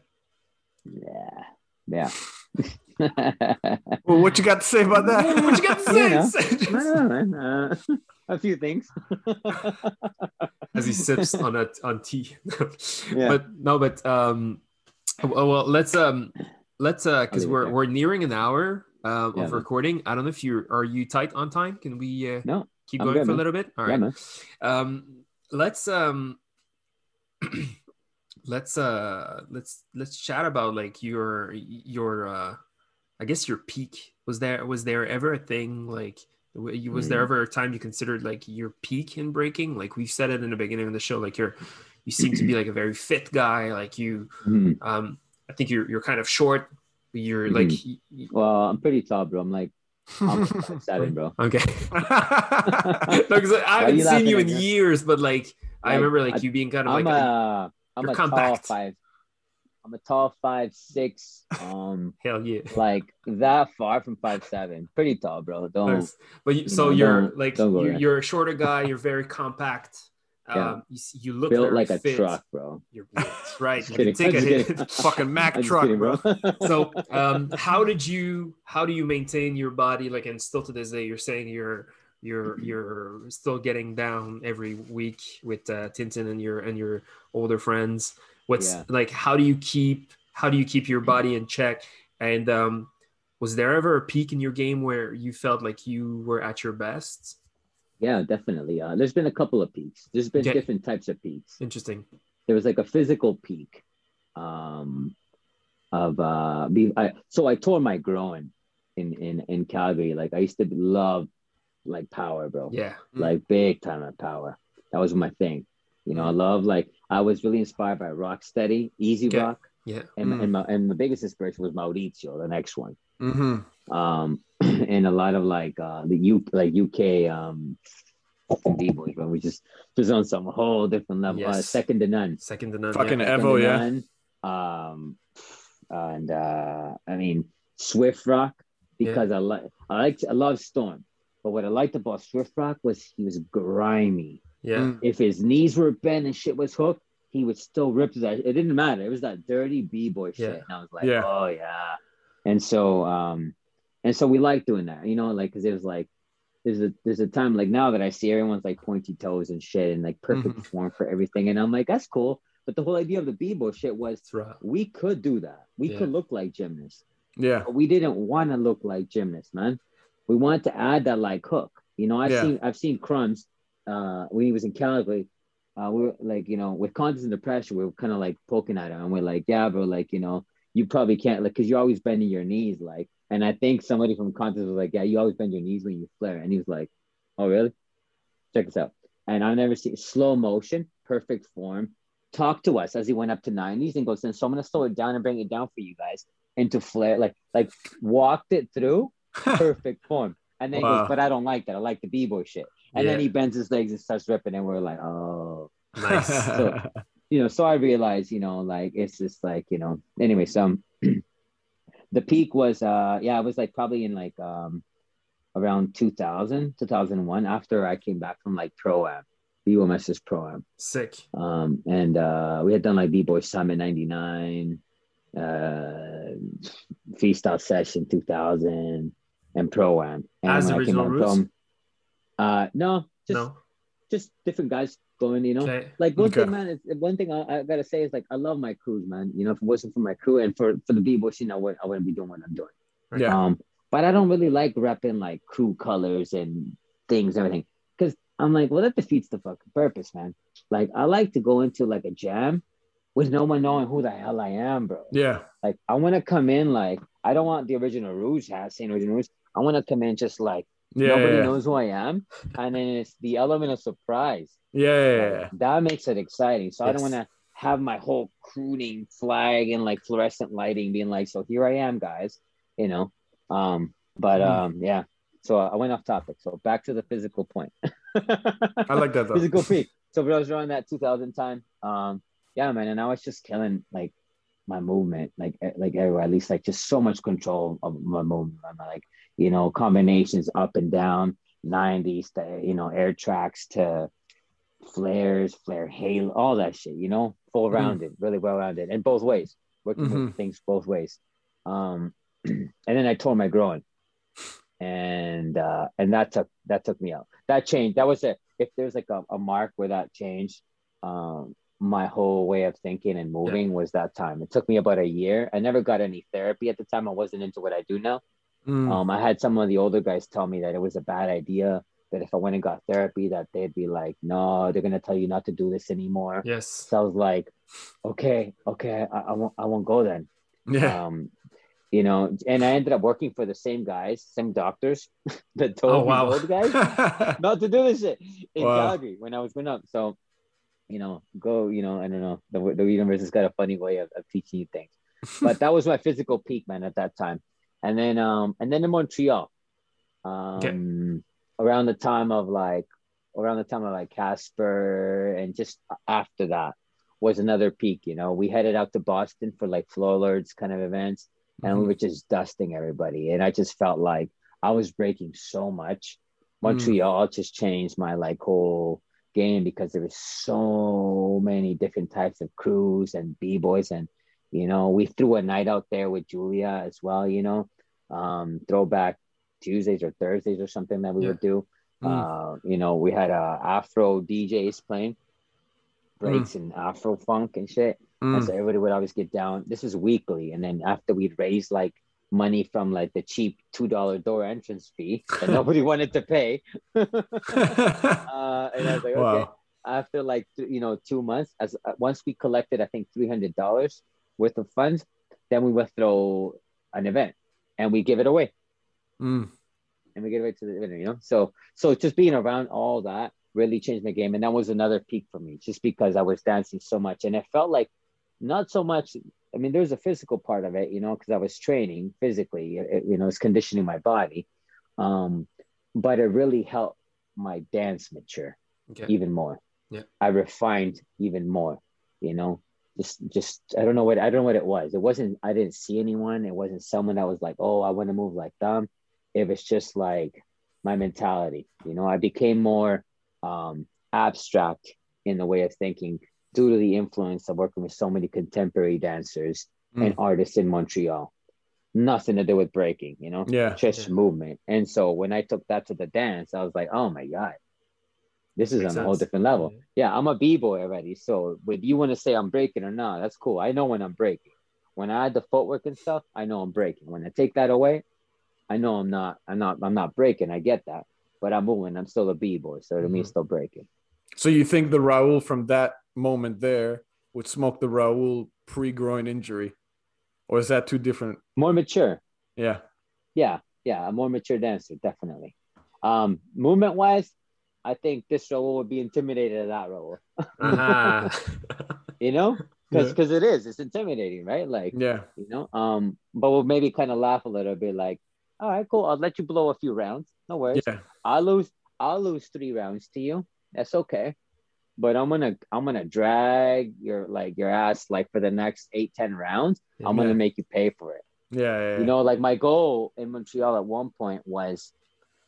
Yeah, yeah. Well, what you got to say about that? What you got to say? I know, man. Uh, a few things. As he sips on a on tea. Yeah. But no, but um, well, well, let's um, let's uh, because we're we're nearing an hour uh, Yeah, of man. recording. I don't know if you are you tight on time. Can we uh, No, keep I'm going good, for a little bit? All right. yeah, um let's um let's uh let's let's chat about like your your uh i guess your peak was there was there ever a thing like you- was there Mm. ever a time you considered like your peak in breaking like we said it in the beginning of the show like you're you seem to be like a very fit guy like you Mhm. um i think you're you're kind of short you're like y- y- Well, I'm pretty tall, bro. I'm like I'm five seven, bro. okay no, i haven't you seen you in years but like i Like, remember like I- you being kind of I'm like a I'm you're a tall five. I'm a tall five six. Um, hell yeah like that far from five seven. Pretty tall, bro. Don't. Nice. But you, you so know, you're don't- like don't you're, you're a shorter guy. You're very compact. Yeah. Um, you, you look built like a truck, bro. You're built, right. You kidding. take a I'm hit. Fucking Mack truck, kidding, bro. so, um, how did you how do you maintain your body? Like, and still to this day, you're saying you're you're you're still getting down every week with uh, Tintin and your and your older friends. What's Yeah. like? How do you keep how do you keep your body in check? And um, was there ever a peak in your game where you felt like you were at your best? yeah, definitely. Uh, there's been a couple of peaks. There's been Okay. different types of peaks. Interesting. There was like a physical peak. Um, of uh, be, I, so I tore my groin in in in Calgary. Like I used to love like power, bro. Yeah. Mm. like big time at power. That was my thing. You know, I love like I was really inspired by Rocksteady, Easy Okay. Rock, Yeah. and Mm. and my and the biggest inspiration was Maurizio, the next one. hmm Um, and a lot of like uh the U like UK um D boys, bro. We just just on some whole different level. Uh, second to none. Second to none. Fucking yeah. Evo, to yeah. none. Um, and uh, I mean Swift Rock because I like I like I love Storm, but what I liked about Swift Rock was he was grimy. Yeah. Mm. If his knees were bent and shit was hooked, he would still rip that. It didn't matter. It was that dirty b boy shit, and I was like, Yeah. oh yeah. And so, um, and so we like doing that, you know, like because it was like there's a there's a time like now that I see everyone's like pointy toes and shit and like perfect Mhm. form for everything, and I'm like, that's cool. But the whole idea of the b boy shit was right. we could do that. We Yeah. could look like gymnasts Yeah. but we didn't want to look like gymnasts, man. We wanted to add that like hook. You know, I've Yeah. seen I've seen crumbs uh when he was in Calgary. Uh we were like, you know, with Contents Under Pressure, we were kind of like poking at him and we're like, yeah, bro, like, you know, you probably can't like because you're always bending your knees, like, and I think somebody from Contents was like, Yeah, you always bend your knees when you flare. And he was like, Oh, really? Check this out. and I've never seen slow motion, perfect form. Talk to us as he went up to 90s and goes, then so I'm gonna slow it down and bring it down for you guys into flare, like like walked it through perfect form. And then he goes, but I don't like that. I like the b-boy shit. And then he bends his legs and starts ripping, and we're like, oh, Nice. So- you know. So I realized, you know, like it's just like, you know. Anyway, so the peak was, uh, yeah, it was like probably in like um around 2000, 2001 after I came back from like pro am, masters pro am. Sick. Um, and uh, we had done like B Boy Summit 99, uh, Freestyle Session 2000, and Pro Am. And As when I came original out of Roots? Pro uh, no, just no. just different guys going, you know. Okay. Like one Okay. thing, man. Is, one thing I, I gotta say is like I love my crews, man. You know, if it wasn't for my crew and for for the b boy scene, I wouldn't I wouldn't be doing what I'm doing. yeah. Um, but I don't really like repping like crew colors and things and everything because I'm like, well, that defeats the fucking purpose, man. Like, I like to go into like a jam with no one knowing who the hell I am, bro. Yeah. Like, I want to come in like I don't want the original Rouge hat, Saint Original Rouge. I want to come in just like Yeah. nobody yeah. knows who I am, and then it's the element of surprise. Yeah. yeah, Like, yeah. that makes it exciting. So I don't want to have my whole crooning flag and like fluorescent lighting being like, so here I am, guys, you know. Um, but Mhm. um, yeah. So I went off topic. So back to the physical point. I like that though. physical peak. So when I was around that 2000 time, um, yeah, man, and I was just killing like my movement, like like everywhere. At least like just so much control of my movement. I'm like, you know, combinations up and down, 90s to you know air tracks to flares, flare halo, all that shit. You know, full Mhm. rounded, really well rounded, and both ways, working with Mhm. things both ways. Um, and then I tore my groin, and uh, and that took that took me out. That changed. That was a if there's like a, a mark where that changed. Um, my whole way of thinking and moving was that time. It took me about a year. I never got any therapy at the time. I wasn't into what I do now. Mm. Um, I had some of the older guys tell me that it was a bad idea. That if I went and got therapy, that they'd be like, "No, they're gonna tell you not to do this anymore." Yes. So I was like, "Okay, okay, I, I won't, I won't go then." yeah. Um, you know, and I ended up working for the same guys, same doctors that told Oh, wow. old guys not to do this shit in Wow. Calgary when I was growing up. So, you know, go, you know, I don't know. The, the universe has got a funny way of, of teaching you things. But that was my physical peak, man, at that time. And then, um, and then in Montreal, um, around the time of like, around the time of like Casper, and just after that was another peak. You know, we headed out to Boston for like floor lords kind of events, and we Mhm. were just dusting everybody. And I just felt like I was breaking so much. Montreal just changed my like whole game because there was so many different types of crews and b-boys and you know we threw a night out there with julia as well you know um throwback tuesdays or thursdays or something that we Yeah. would do Mm. uh you know we had uh afro djs playing breaks and afro funk and shit and Mm. so everybody would always get down. This was weekly, and then after we'd raise like money from like the cheap two dollar door entrance fee that nobody wanted to pay, uh, and I was like, okay. After like th- you know two months, as uh, once we collected, I think three hundred dollars worth of funds, then we would throw an event, and we give it away Mm. and we get away to the winner, you know. So so just being around all that really changed my game, and that was another peak for me, just because I was dancing so much, and it felt like not so much. I mean, there's a physical part of it, you know, because I was training physically, it, you know, it's conditioning my body, um, but it really helped my dance mature Okay. even more. Yeah. I refined even more, you know. Just, just I don't know what I don't know what it was. It wasn't. I didn't see anyone. It wasn't someone that was like, "Oh, I want to move like them." It was just like my mentality. You know, I became more um, abstract in the way of thinking due to the influence of working with so many contemporary dancers and artists in Montreal. Nothing to do with breaking, you know Yeah. just Yeah. movement. And so when I took that to the dance, I was like, oh my God, this is Makes on a whole sense. different level. Yeah. Yeah, I'm a B-boy already. So whether you want to say I'm breaking or not, that's cool. I know when I'm breaking. When I add the footwork and stuff, I know I'm breaking. When I take that away, I know I'm not, I'm not, I'm not breaking. I get that. But I'm moving. I'm still a B-boy. So to me, it's still breaking. So you think the Raul from that moment there would smoke the Raul pre-groin injury, or is that too different? More mature. Yeah. Yeah, yeah, a more mature dancer, definitely. Um, movement wise, I think this Raul would be intimidated at that Raul. Uh-huh. You know, because Yeah. because it is. It's intimidating, right? Like Yeah. you know. Um, but we'll maybe kind of laugh a little bit, like, all right, cool. I'll let you blow a few rounds. No worries. Yeah. I'll lose. I'll lose three rounds to you. That's okay. But I'm gonna I'm gonna drag your like your ass like for the next eight ten rounds. I'm Yeah. gonna make you pay for it. Yeah. yeah, You know, like my goal in Montreal at one point was,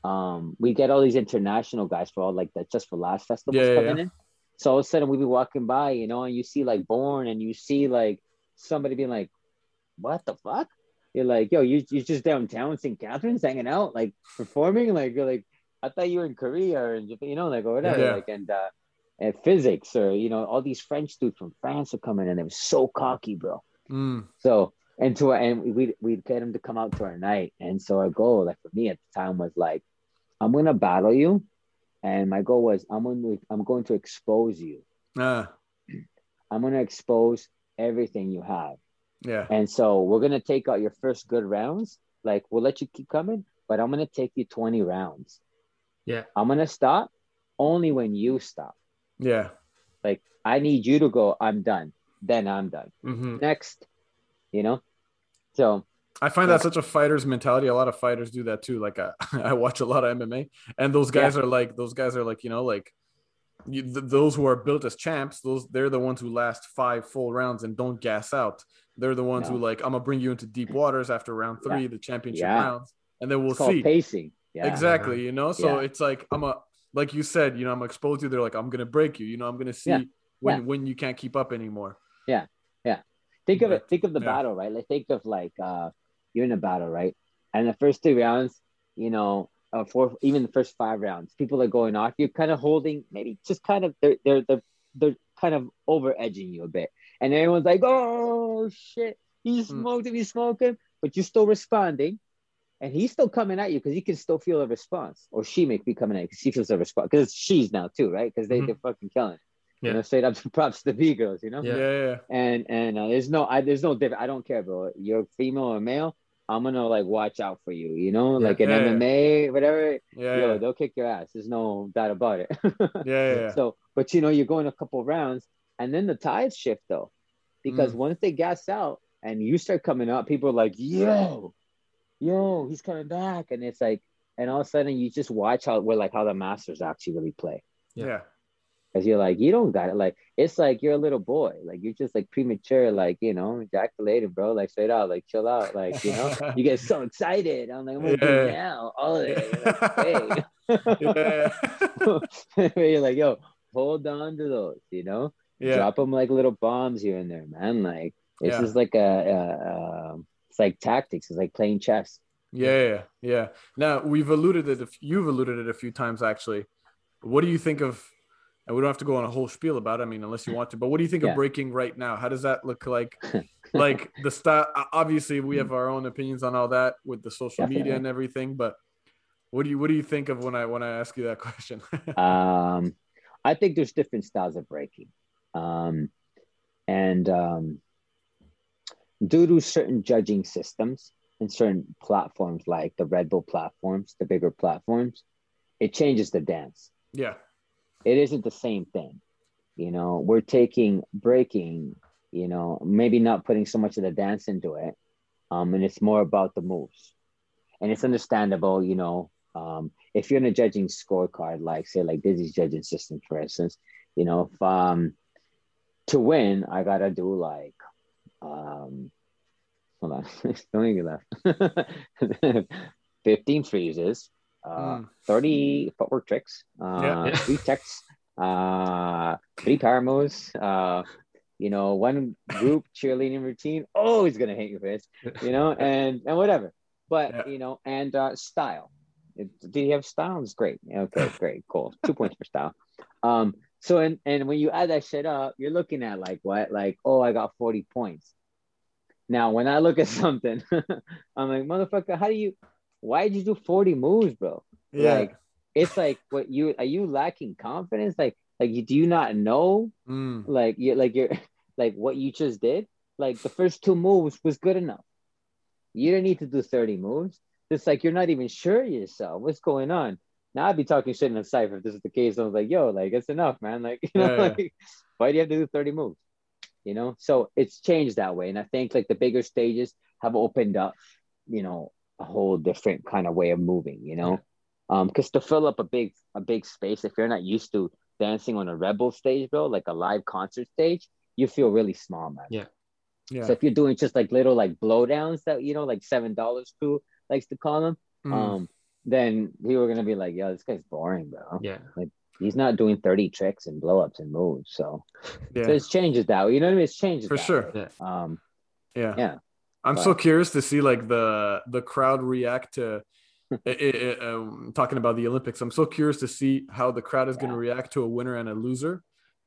um, we get all these international guys for all like the Just for Laughs festivals Yeah, yeah, coming in. So all of a sudden we'd be walking by, you know, and you see like Born, and you see like somebody being like, "What the fuck?" You're like, "Yo, you you just downtown St. Catherine's hanging out, like performing, like you're like." I thought you were in Korea or in Japan, you know, like or whatever, Yeah. like and uh, and Physicx or you know, all these French dudes from France are coming in. They were so cocky, bro. Mm. So and to and we we'd get him to come out to our night. And so our goal, like for me at the time, was like, I'm gonna battle you, and my goal was I'm going to I'm going to expose you. Ah. I'm gonna expose everything you have. Yeah. And so we're gonna take out your first good rounds. Like we'll let you keep coming, but I'm gonna take you 20 rounds. Yeah. I'm gonna stop only when you stop. Yeah. Like I need you to go. I'm done. Then I'm done. hmm Next, you know. So I find that such a fighter's mentality. A lot of fighters do that too. Like I, I watch a lot of MMA, and those guys are like those guys are like you know like you, th- those who are built as champs. Those they're the ones who last five full rounds and don't gas out. They're the ones who like I'm gonna bring you into deep waters after round Yeah. three, the championship Yeah. rounds, and then we'll see pacing. Yeah. exactly. You know, so Yeah. it's like I'm a like you said. You know, I'm exposed to you. They're like I'm gonna break you. You know, I'm gonna see Yeah. when Yeah. when you can't keep up anymore. Yeah, yeah. Think of it think of the yeah. battle right like think of like uh you're in a battle right? And the first three rounds you know uh, four even the first five rounds people are going off. You're kind of holding maybe just kind of they're they're they're, they're kind of over edging you a bit. And everyone's like oh shit. He Hmm. smoked him he smoked him but you're still responding. And he's still coming at you because he can still feel a response. Or she may be coming at you because she feels a response because she's now too right? Because they, Mhm. they're fucking killing it. Yeah. you know straight up props to the b girls you know? Yeah. Yeah, yeah, and and uh, there's no I, there's no different i don't care bro. You're female or male i'm gonna like watch out for you you know Yeah. like an Yeah, yeah. mma whatever yeah, yo yeah, they'll kick your ass there's no doubt about it yeah, yeah, yeah. so but you know you're going a couple rounds and then the tides shift though because Mm. once they gas out and you start coming up people are like yo yo he's coming back and it's like and all of a sudden you just watch how where like how the masters actually really play Yeah. Cause you're like, you don't got it. Like, it's like you're a little boy. Like, you're just like premature, like, you know, ejaculating, bro. Like, straight out, like, chill out. Like, you know, you get so excited. I'm like, I'm gonna do it Yeah. now. All of it. Like, hey. you're like, yo, hold on to those, you know? yeah. Drop them like little bombs here and there, man. Like, this Yeah. is like a, a, um it's like tactics. It's like playing chess. Yeah, yeah, yeah. Now we've alluded it. You've alluded it a few times actually. What do you think of? And we don't have to go on a whole spiel about. it, I mean, unless you want to. But what do you think Yeah. of breaking right now? How does that look like? like the style. Obviously, we have our own opinions on all that with the social media and everything. But what do you what do you think of when I when I ask you that question? um, I think there's different styles of breaking. Um, and um, due to certain judging systems and certain platforms like the Red Bull platforms, the bigger platforms, it changes the dance. yeah, It isn't the same thing. You know, we're taking breaking, you know, maybe not putting so much of the dance into it. Um, and it's more about the moves. And it's understandable, you know, um, if you're in a judging scorecard, like say like Dyzee's judging system, for instance, you know, if um to win, I gotta do like um hold on, don't me laugh. 15 freezes, uh, Mm. 30 footwork tricks, uh, Yeah. Yeah. three techs, uh, three power moves, uh, you know, one group cheerleading routine. Oh, he's gonna hit your face, you know, and and whatever. But Yeah. you know, and uh, style. It- Did he have style? It's great. Okay, great, cool. Two points for style. Um, so and and when you add that shit up, you're looking at like what? Like, oh, I got 40 points. Now, when I look at something, I'm like, motherfucker, how do you why did you do 40 moves, bro? yeah, Like it's like what you are you lacking confidence? Like like you do you not know Mm. like you like you're like what you just did? Like the first two moves was good enough. You don't need to do 30 moves. It's like you're not even sure yourself. What's going on? Now I'd be talking shit in a cipher if this is the case. I was like, yo, like it's enough, man. Like, you know, Yeah, yeah. like, why do you have to do 30 moves? You know, so it's changed that way. And I think like the bigger stages have opened up, you know, a whole different kind of way of moving, you know. Um, because to fill up a big a big space, if you're not used to dancing on a Red Bull stage, bro, like a live concert stage, you feel really small, man. Yeah. Yeah. So if you're doing just like little like blowdowns that you know, like seven dollars crew likes to call them, Mm. um, then people are gonna be like, "Yo, this guy's boring, bro. Yeah. Like he's not doing thirty tricks and blow ups and moves." So, yeah. so it's changes that way. You know what I mean? It's changes For that sure. way. Um, Yeah. yeah. I'm But- so curious to see like the the crowd react to i- i- i- um, talking about the Olympics. I'm so curious to see how the crowd is going to react to a winner and a loser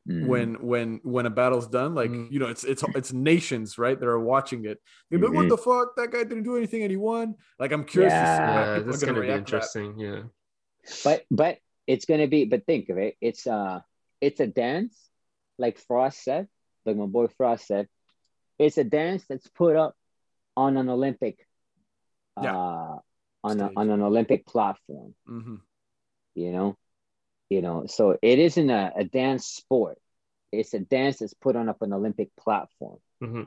mm, when when when a battle's done. Like Mm. you know, it's it's it's nations right that are watching it. They're like, what the fuck? That guy didn't do anything and he won. Like I'm curious to see Yeah. how Yeah, people that's going gonna be react that. interesting. Yeah. but but it's gonna be. But think of it. It's uh, it's a dance, like Frost said, like my boy Frost said. It's a dance that's put up on an Olympic, Yeah. uh, on a, on an Olympic platform. hmm you know you know so it isn't a, a dance sport it's a dance that's put on up an olympic platform hmm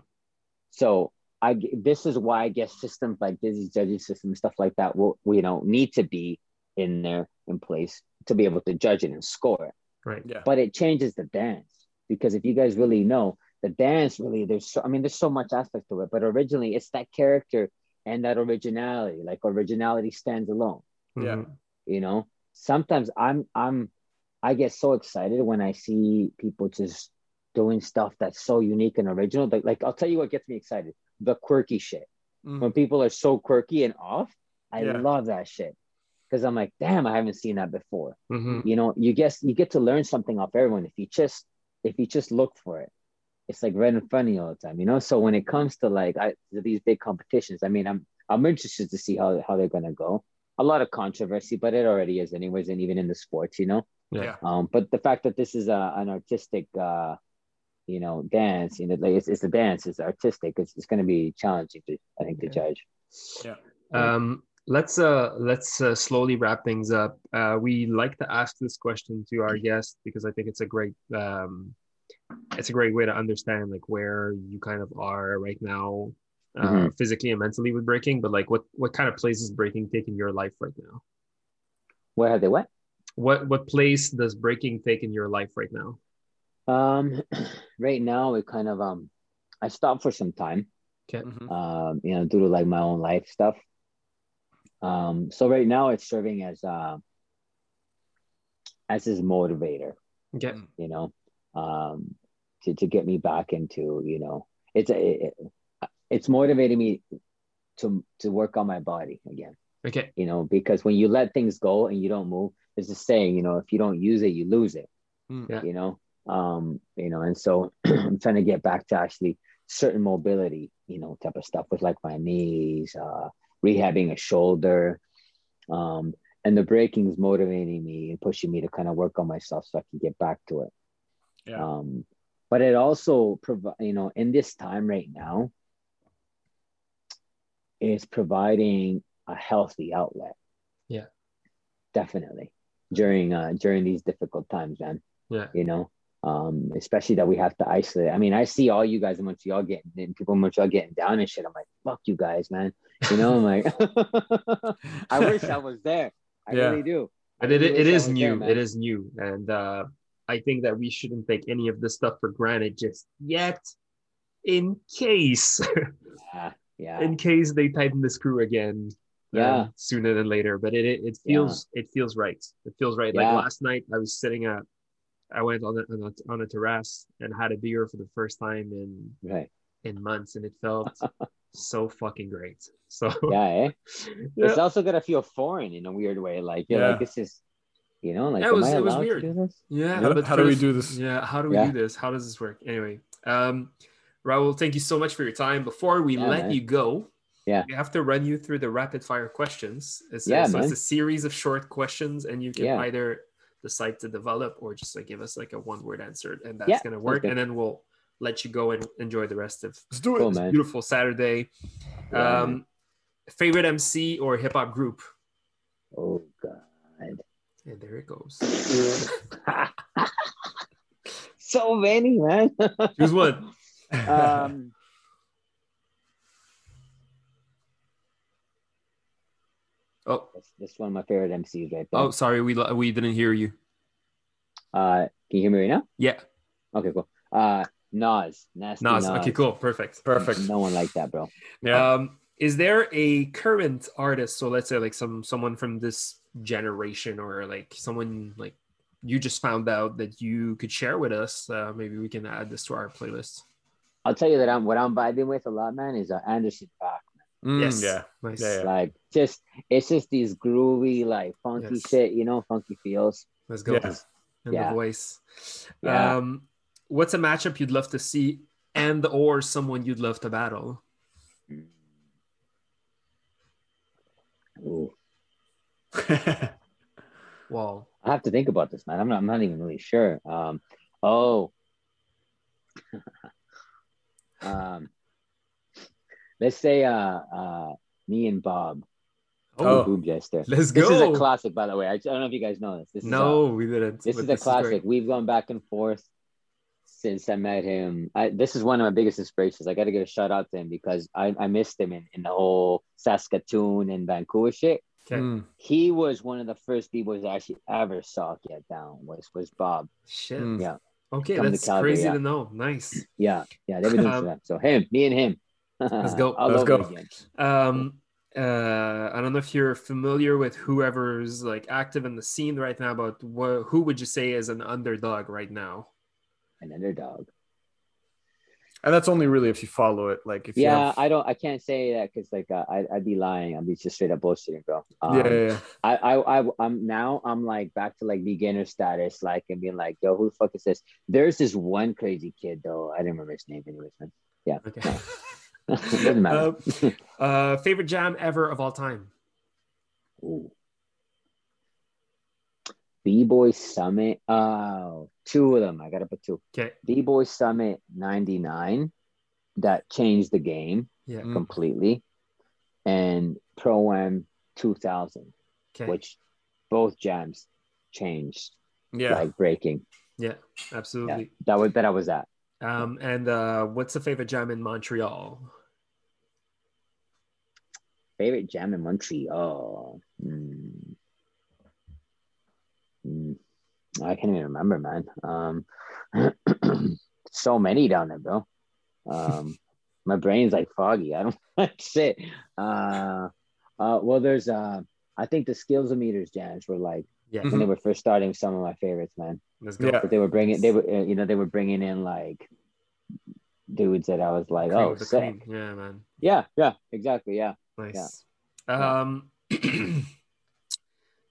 so I this is why i guess systems like Dyzee's judging system and stuff like that will you know need to be in there in place to be able to judge it and score it Right. Yeah. but it changes the dance because if you guys really know the dance really there's so i mean there's so much aspect to it but originally it's that character and that originality like originality stands alone Yeah. Mhm. you know sometimes i'm i'm i get so excited when i see people just doing stuff that's so unique and original like, like i'll tell you what gets me excited the quirky shit Mhm. when people are so quirky and off i Yeah. love that shit because i'm like damn i haven't seen that before Mhm. you know you guess you get to learn something off everyone if you just if you just look for it it's like right in front of you all the time you know so when it comes to like I, these big competitions i mean i'm i'm interested to see how, how they're going to go a lot of controversy but it already is anyways and even in the sports you know Yeah. Yeah. um but the fact that this is a, an artistic uh you know dance you know like it's, it's a dance it's artistic it's, it's going to be challenging to i think to Yeah. judge Um, let's uh let's uh, slowly wrap things up. Uh, we like to ask this question to our guests because I think it's a great um, it's a great way to understand like where you kind of are right now, uh, Mhm. physically and mentally with breaking. But like, what what kind of place is breaking take in your life right now? where have they what What what place does breaking take in your life right now? um right now it kind of um i stopped for some time Mhm. um, you know, due to like my own life stuff. Um, so right now it's serving as uh, as his motivator, Okay. you know, um, to to get me back into, you know, it's a it, it's motivating me to to work on my body again, Okay. you know, because when you let things go and you don't move, there's a saying, you know, if you don't use it, you lose it Mm. Yeah. you know um you know and so i'm trying to get back to actually certain mobility you know type of stuff with like my knees uh rehabbing a shoulder um and the breaking is motivating me and pushing me to kind of work on myself so i can get back to it Yeah. um but it also provide you know in this time right now is providing a healthy outlet Yeah. definitely during uh during these difficult times man Yeah. you know um especially that we have to isolate i mean i see all you guys in montreal getting and people in montreal getting down and shit i'm like fuck you guys man you know i'm like i wish i was there i Yeah. really do I But it, it is new. there, it is new. And uh, I think that we shouldn't take any of this stuff for granted just yet, in case, yeah yeah in case they tighten the screw again. um, Yeah. sooner than later, but it it, it feels it feels right. It feels right. Like last night, I was sitting at, I went on a, on a on a terrace and had a beer for the first time in right in months, and it felt so fucking great. So yeah eh? Yeah. it's also gonna feel foreign in a weird way like you're Yeah. like this is you know like Yeah, it am was- I it was allowed to weird. do this? Yeah, Yeah, but how do we do this? Yeah, how do we Yeah. do this? How does this work? Anyway, um, Raul, thank you so much for your time. Before we Yeah, let man. you go, Yeah. we have to run you through the rapid fire questions. It's, Yeah, so it's a series of short questions, and you can Yeah. either decide to develop or just like give us like a one word answer, and that's Yeah, gonna work. And then we'll let you go and enjoy the rest of Let's do it. Cool, this man. beautiful Saturday. Yeah, um, favorite MC or hip hop group? oh god And there it goes. so many, man. Choose one. um, Oh, that's, that's one of my favorite MCs right there. oh, sorry, we we didn't hear you. Uh, can you hear me right now? Yeah, Okay, cool. Uh, Nas, nasty Nas. Nas. Okay, cool, perfect. Perfect. No one like that, bro. Yeah. Um, is there a current artist? So let's say like some someone from this generation, or like someone like you just found out that you could share with us. Uh, maybe we can add this to our playlist. I'll tell you that I'm what I'm vibing with a lot, man, is uh, Anderson Paak. Mm, yes. Yeah. Nice. Yeah, yeah. Like just it's just these groovy, like funky Yes. shit, you know, funky feels. Let's go. Yeah. And Yeah. the voice. Yeah. Um, what's a matchup you'd love to see, and or someone you'd love to battle? Ooh. Wow. I have to think about this, man. I'm not I'm not even really sure. Um oh. um let's say uh uh me and Bob Oh. Boob Jester. Let's This go. is a classic, by the way. I, I don't know if you guys know this. This is no, uh, we didn't. this is a classic. great. We've gone back and forth since I met him. I, this is one of my biggest inspirations. I got to give a shout out to him because I, I missed him in, in the whole Saskatoon and Vancouver shit. Okay. Mm. He was one of the first b-boys I actually ever saw get down was was Bob. Shit. Mm. Yeah. Okay, Come to that's Calgary, crazy yeah. to know. Nice. Yeah, yeah, they've been doing Um, that. So him, me and him. Let's go. All Let's over go. Um, uh, I don't know if you're familiar with whoever's like active in the scene right now, but wh- who would you say is an underdog right now? An underdog. And that's only really if you follow it. Like if you Yeah, have- I don't. I can't say that because like uh, I I'd be lying. I'd be just straight up bullshitting, bro. Um, yeah, yeah, yeah. I, I, I, I'm now I'm like back to like beginner status, like and being like, yo, who the fuck is this? There's this one crazy kid though. I didn't remember his name, anyways, man. Yeah okay. Doesn't matter. Uh, uh, favorite jam ever of all time? Ooh. B Boy Summit. Oh, two of them. I gotta put two. Okay. B Boy Summit '99, that changed the game Yeah. Mm. completely, and Pro Am 2000, Okay. which both jams changed Yeah. like breaking. yeah. Yeah, Absolutely. that was that I was at. Um, and uh, what's the favorite jam in Montreal? Favorite jam in Montreal. Hmm. Hmm. I can't even remember, man. Um, so many down there, bro. Um, my brain's like foggy. I don't like shit. Uh, uh, well, there's uh, I think the skills of meters jams were like Yeah. when they were first starting. Some of my favorites, man. Let's go. Yeah. But they were bringing, they were, uh, you know, they were bringing in like dudes that I was like, Cream oh, sick. cream. Yeah, man. Yeah, yeah, exactly, yeah. Nice. Yeah. Um,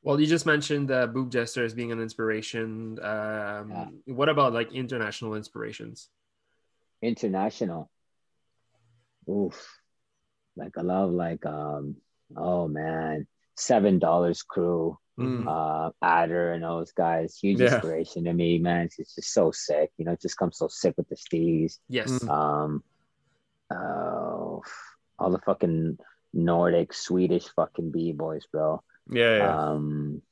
well, you just mentioned uh, Boob Jester as being an inspiration. Um, What about like international inspirations? international. Oof. Like I love like um oh man, seven dollars crew, Mm. uh Adder and those guys, huge Yeah. inspiration to me, man. It's just so sick, you know, it just comes so sick with the steez. Yes. Mm. Um oh all the fucking Nordic, Swedish fucking B-boys, bro. Yeah, yeah. Um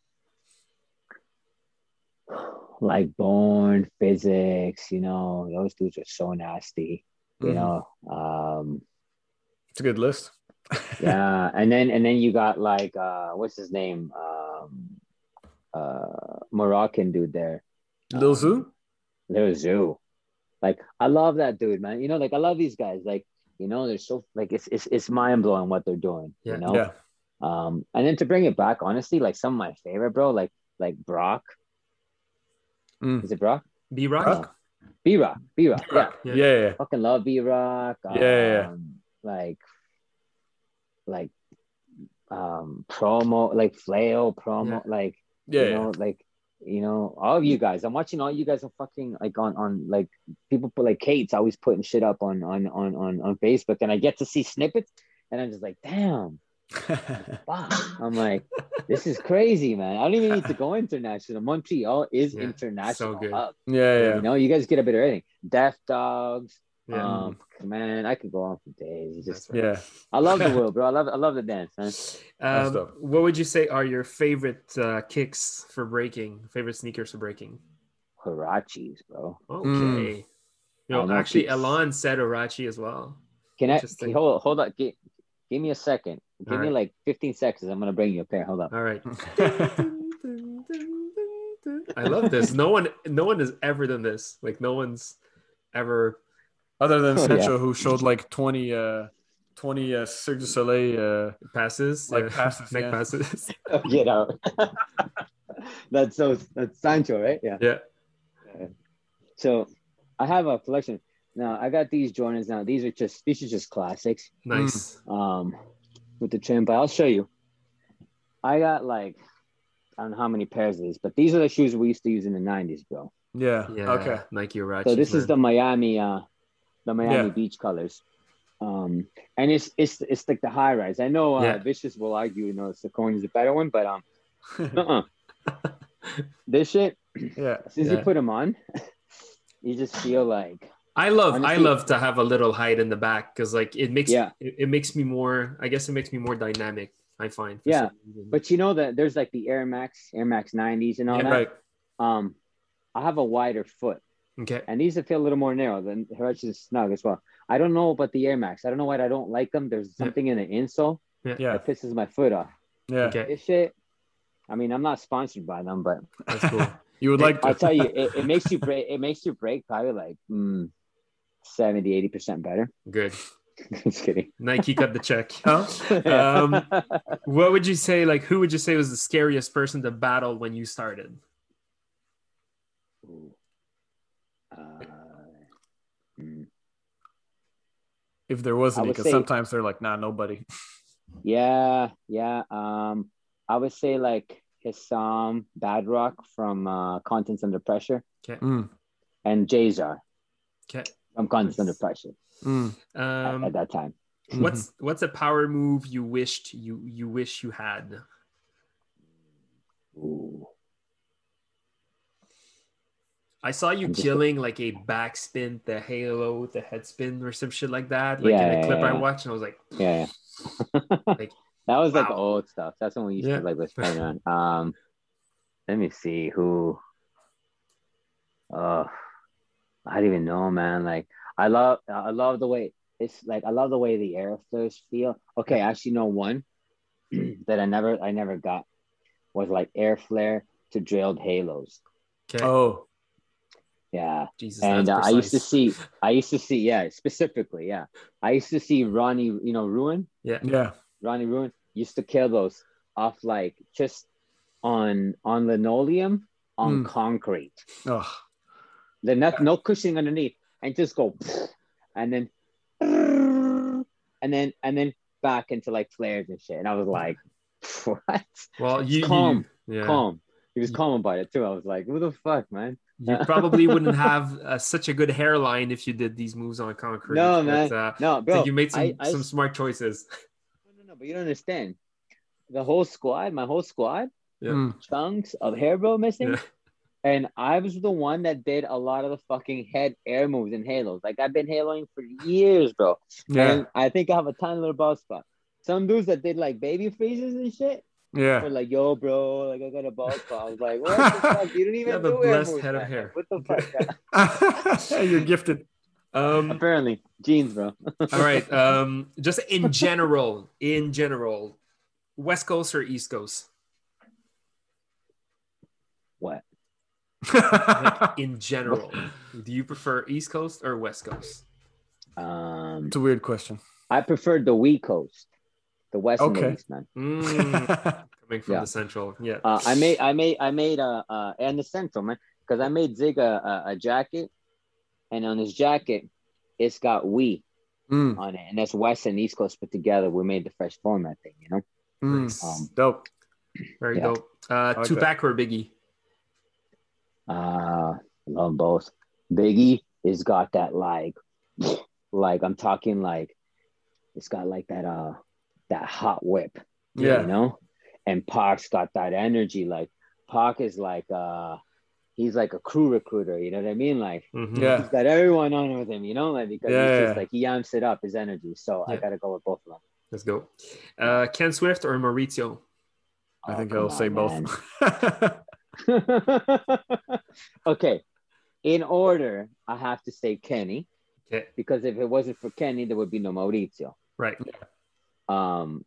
like born Physicx, you know, those dudes are so nasty, you Mhm. know. Um It's a good list. yeah and then and then you got like uh what's his name um uh moroccan dude there Lil Um, Zoo? Lil Zoo. like i love that dude man you know like i love these guys like you know they're so like it's it's, it's mind-blowing what they're doing Yeah. you know Yeah. Um and then to bring it back honestly like some of my favorite bro like like brock Mm. is it brock B Rock. Brock? b-rock b-rock yeah Yeah. Yeah, yeah. fucking love b-rock um, Yeah, yeah, yeah. like like um promo like flail promo like Yeah, you yeah. know, like you know, all of you guys. I'm watching all you guys are fucking like on on like people put like Kate's always putting shit up on on on on on Facebook, and I get to see snippets, and I'm just like, damn, fuck. I'm like, this is crazy, man. I don't even need to go international. Montreal is Yeah, international. so good. hub. yeah, yeah. You know, you guys get a bit of everything. Death Dogs, Yeah. Um, man, I could go on for days. It's just, right. Yeah. I love the world, bro. I love, I love the dance, man. Um, what would you say are your favorite uh, kicks for breaking? Favorite sneakers for breaking? Huaraches, bro. Okay. Mm. You know, actually, kicks. Alon said Huarache as well. Can I Interesting. hold, hold up? Give, give me a second. Give All me right. like 15 seconds. I'm gonna bring you a pair. Hold up. All right. I love this. No one, no one has ever done this. Like no one's ever. Other than Oh, yeah. Sancho, who showed like 20, uh, 20 uh, Cirque du Soleil. Uh, passes, Like uh, passes, neck yeah. passes. Get out. that's so. That's Sancho, right? Yeah. yeah, So I have a collection. Now I got these Jordans. Now these are just these are just classics. nice. Um, with the trim, but I'll show you. I got like I don't know how many pairs of these, but these are the shoes we used to use in the '90s, bro. yeah. Yeah. Okay. Nike Huarache. So this is the Miami, uh, the Miami Yeah. Beach colors. Um, and it's it's it's like the high rise. I know uh, Yeah. Vicious will argue, you know, Saucony is a better one, but um, uh-uh. this shit, yeah. as soon as Yeah. you put them on, you just feel like I love I love to have a little height in the back because like it makes Yeah. it, it makes me more I guess it makes me more dynamic. I find. for Yeah, some. But you know that there's like the Air Max, Air Max 90s and all Yeah, that. Right. Um, I have a wider foot, okay. and these feel a little more narrow than Hirsch is snug as well. I don't know about the Air Max. I don't know why I don't like them. There's Yeah. something in the insole Yeah. that pisses my foot off. Yeah. Okay. This shit. I mean, I'm not sponsored by them, but That's cool. You would like to. I'll tell you, it, it makes you break. It makes you break probably like mm, 70, 80 percent better. Good. Just kidding. Nike cut the check. Huh? Um, What would you say? Like, who would you say was the scariest person to battle when you started? Uh, mm. If there was I any, because say- sometimes they're like, nah, nobody. Yeah, yeah. Um, I would say like Hissam Badrock from uh, Contents Under Pressure Mm, and Jazar Okay. From Contents Under Pressure mm. at, Um, at that time. what's what's a power move you wished you you wish you had? Ooh. I saw you I'm just- killing like a backspin, the halo, the head spin, or some shit like that. Like Yeah, in a yeah, clip I watched, and I was like, Yeah, yeah. Like, that was like old stuff. That's when we used Yeah. to like was playing on. Um, let me see who. Uh, I don't even know, man. Like I love, I love the way it's like. I love the way the air flares feel. Okay, I actually know one that I never, I never got was like air flare to drilled halos. okay, Oh, Yeah, Jesus, and uh, I used to see, I used to see, yeah, specifically, yeah, I used to see Ronnie, you know, Ruin. Yeah. Yeah. Ronnie Ruin used to kill those off like just on on linoleum on Mm. concrete. Oh, The no, no cushioning underneath, and just go, and then and then and then back into like flares and shit. And I was like, what? Well, you, calm, you yeah. Calm. He was calm about it too. I was like, what the fuck, man? You probably wouldn't have uh, such a good hairline if you did these moves on concrete. No, but, man. Uh, No, bro. think you made some, I- I- some smart choices. No, no, no, but you don't understand. The whole squad, my whole squad, Yeah. Mm. chunks of hair, bro, missing. Yeah. And I was the one that did a lot of the fucking head air moves in halos. Like I've been haloing for years, bro. yeah. And I think I have a tiny little bald spot. Some dudes that did like baby freezes and shit Yeah. were like, yo, bro, like I got a bald spot. I was like, what the fuck? You don't even have a do air blessed moves, head of hair. Like, what the fuck? You're gifted. Um, Apparently, genes, bro. all right. Um, just in general, in general, West Coast or East Coast? what? Like, in general, do you prefer East Coast or West Coast? Um, it's a weird question. I prefer the West Coast, the West and the East, man. Mm, coming from Yeah. the Central, yeah. Uh, I made, I made, I made a, uh, and the Central, man, because I made Zig a, a, a jacket, and on his jacket, it's got we Mm, on it, and that's West and East Coast put together. We made the fresh format thing, you know. mm. Um, Dope. Very yeah. dope. Uh, like Tupac or Biggie? Uh, love both. Biggie has got that like, like I'm talking like, it's got like that uh, that hot whip, Yeah. you know. And Pac's got that energy. Like Pac is like uh, he's like a crew recruiter. You know what I mean? Like Mhm. Yeah. he's got everyone on with him. You know, like because Yeah, he's yeah. just like he amps it up his energy. So I gotta go with both of them. Let's go. Uh, Ken Swift or Maurizio? I Oh, think come I'll say on, both. okay. In order, I have to say Kenny Okay. because if it wasn't for Kenny, there would be no Maurizio. Right. Um,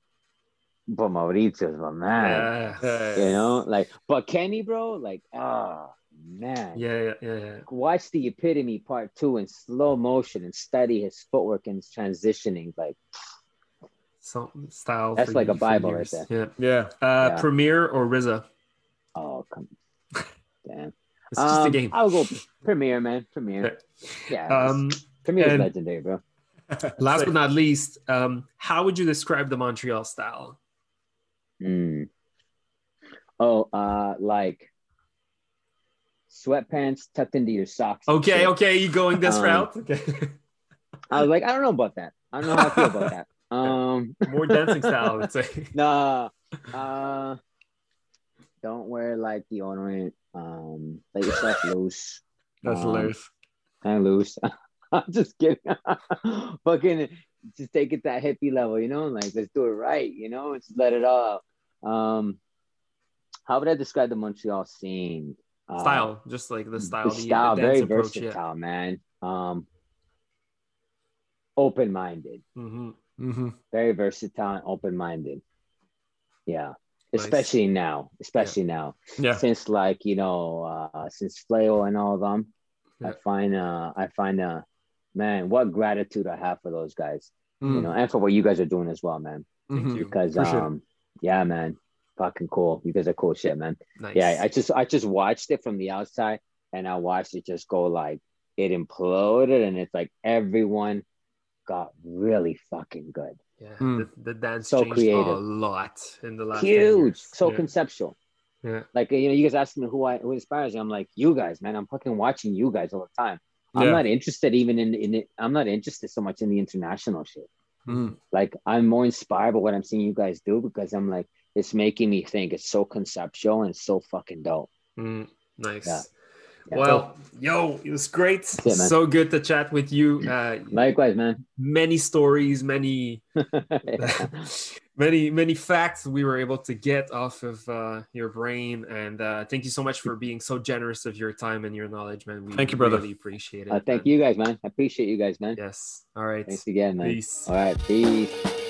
but Maurizio's my man. Yeah. You know, like, but Kenny, bro, like, ah, man. Yeah, yeah, yeah, yeah. Watch the epitome part two in slow motion and study his footwork and his transitioning. Like, Some style. That's like a Bible right there. Yeah. yeah. Uh, Yeah. Premier or RZA? oh, come, damn. It's just a Um, game. I'll go Premier, man. Premier. Yeah. Um, Premier is legendary, bro. last but not least, um, how would you describe the Montreal style? Mm. Oh, uh, like sweatpants tucked into your socks. Okay, okay, you going this Um, route? Okay. I was like, I don't know about that. I don't know how I feel about that. Um, More dancing style, I would say. nah. Uh, don't wear like deodorant. Um, let yourself loose. That's Um, hilarious. Hang loose. I'm just kidding. Fucking just take it that hippie level, you know? Like let's do it right, you know? Just let it all out. Um, how would I describe the Montreal scene? Uh, Style, just like the style, the the, style, the very dance approach. versatile, man. Um, open-minded, Yeah. hmm hmm very versatile and open-minded. Yeah, Nice. especially now, especially now, Yeah. since like you know, uh, since Flail and all of them, I find, uh, I find, uh, man, what gratitude I have for those guys, Mm. you know, and for what you guys are doing as well, man. Thank Mhm. you. Because, Appreciate it. um, yeah, man, fucking cool. You guys are cool shit, man. Nice. Yeah, I just I just watched it from the outside and I watched it just go like it imploded and it's like everyone got really fucking good. Yeah. Mm. The, the dance So changed creative. a lot in the last Huge, years. so yeah. conceptual. yeah. Like you know, you guys ask me who I who inspires me. I'm like, you guys, man. I'm fucking watching you guys all the time. I'm Yeah. not interested even in in it. I'm not interested so much in the international shit. Mm. Like I'm more inspired by what I'm seeing you guys do because I'm like, it's making me think. It's so conceptual and so fucking dope. Mm, nice. Yeah. Yeah. Well, yo, it was great. it, so good to chat with you. Uh, Likewise, man. many stories, many, many, many facts we were able to get off of uh, your brain. And uh, thank you so much for being so generous of your time and your knowledge, man. We Thank you, brother. Really appreciate it. Uh, thank man. you guys, man. I appreciate you guys, man. Yes. All right. Thanks again, man. Peace. All right, peace.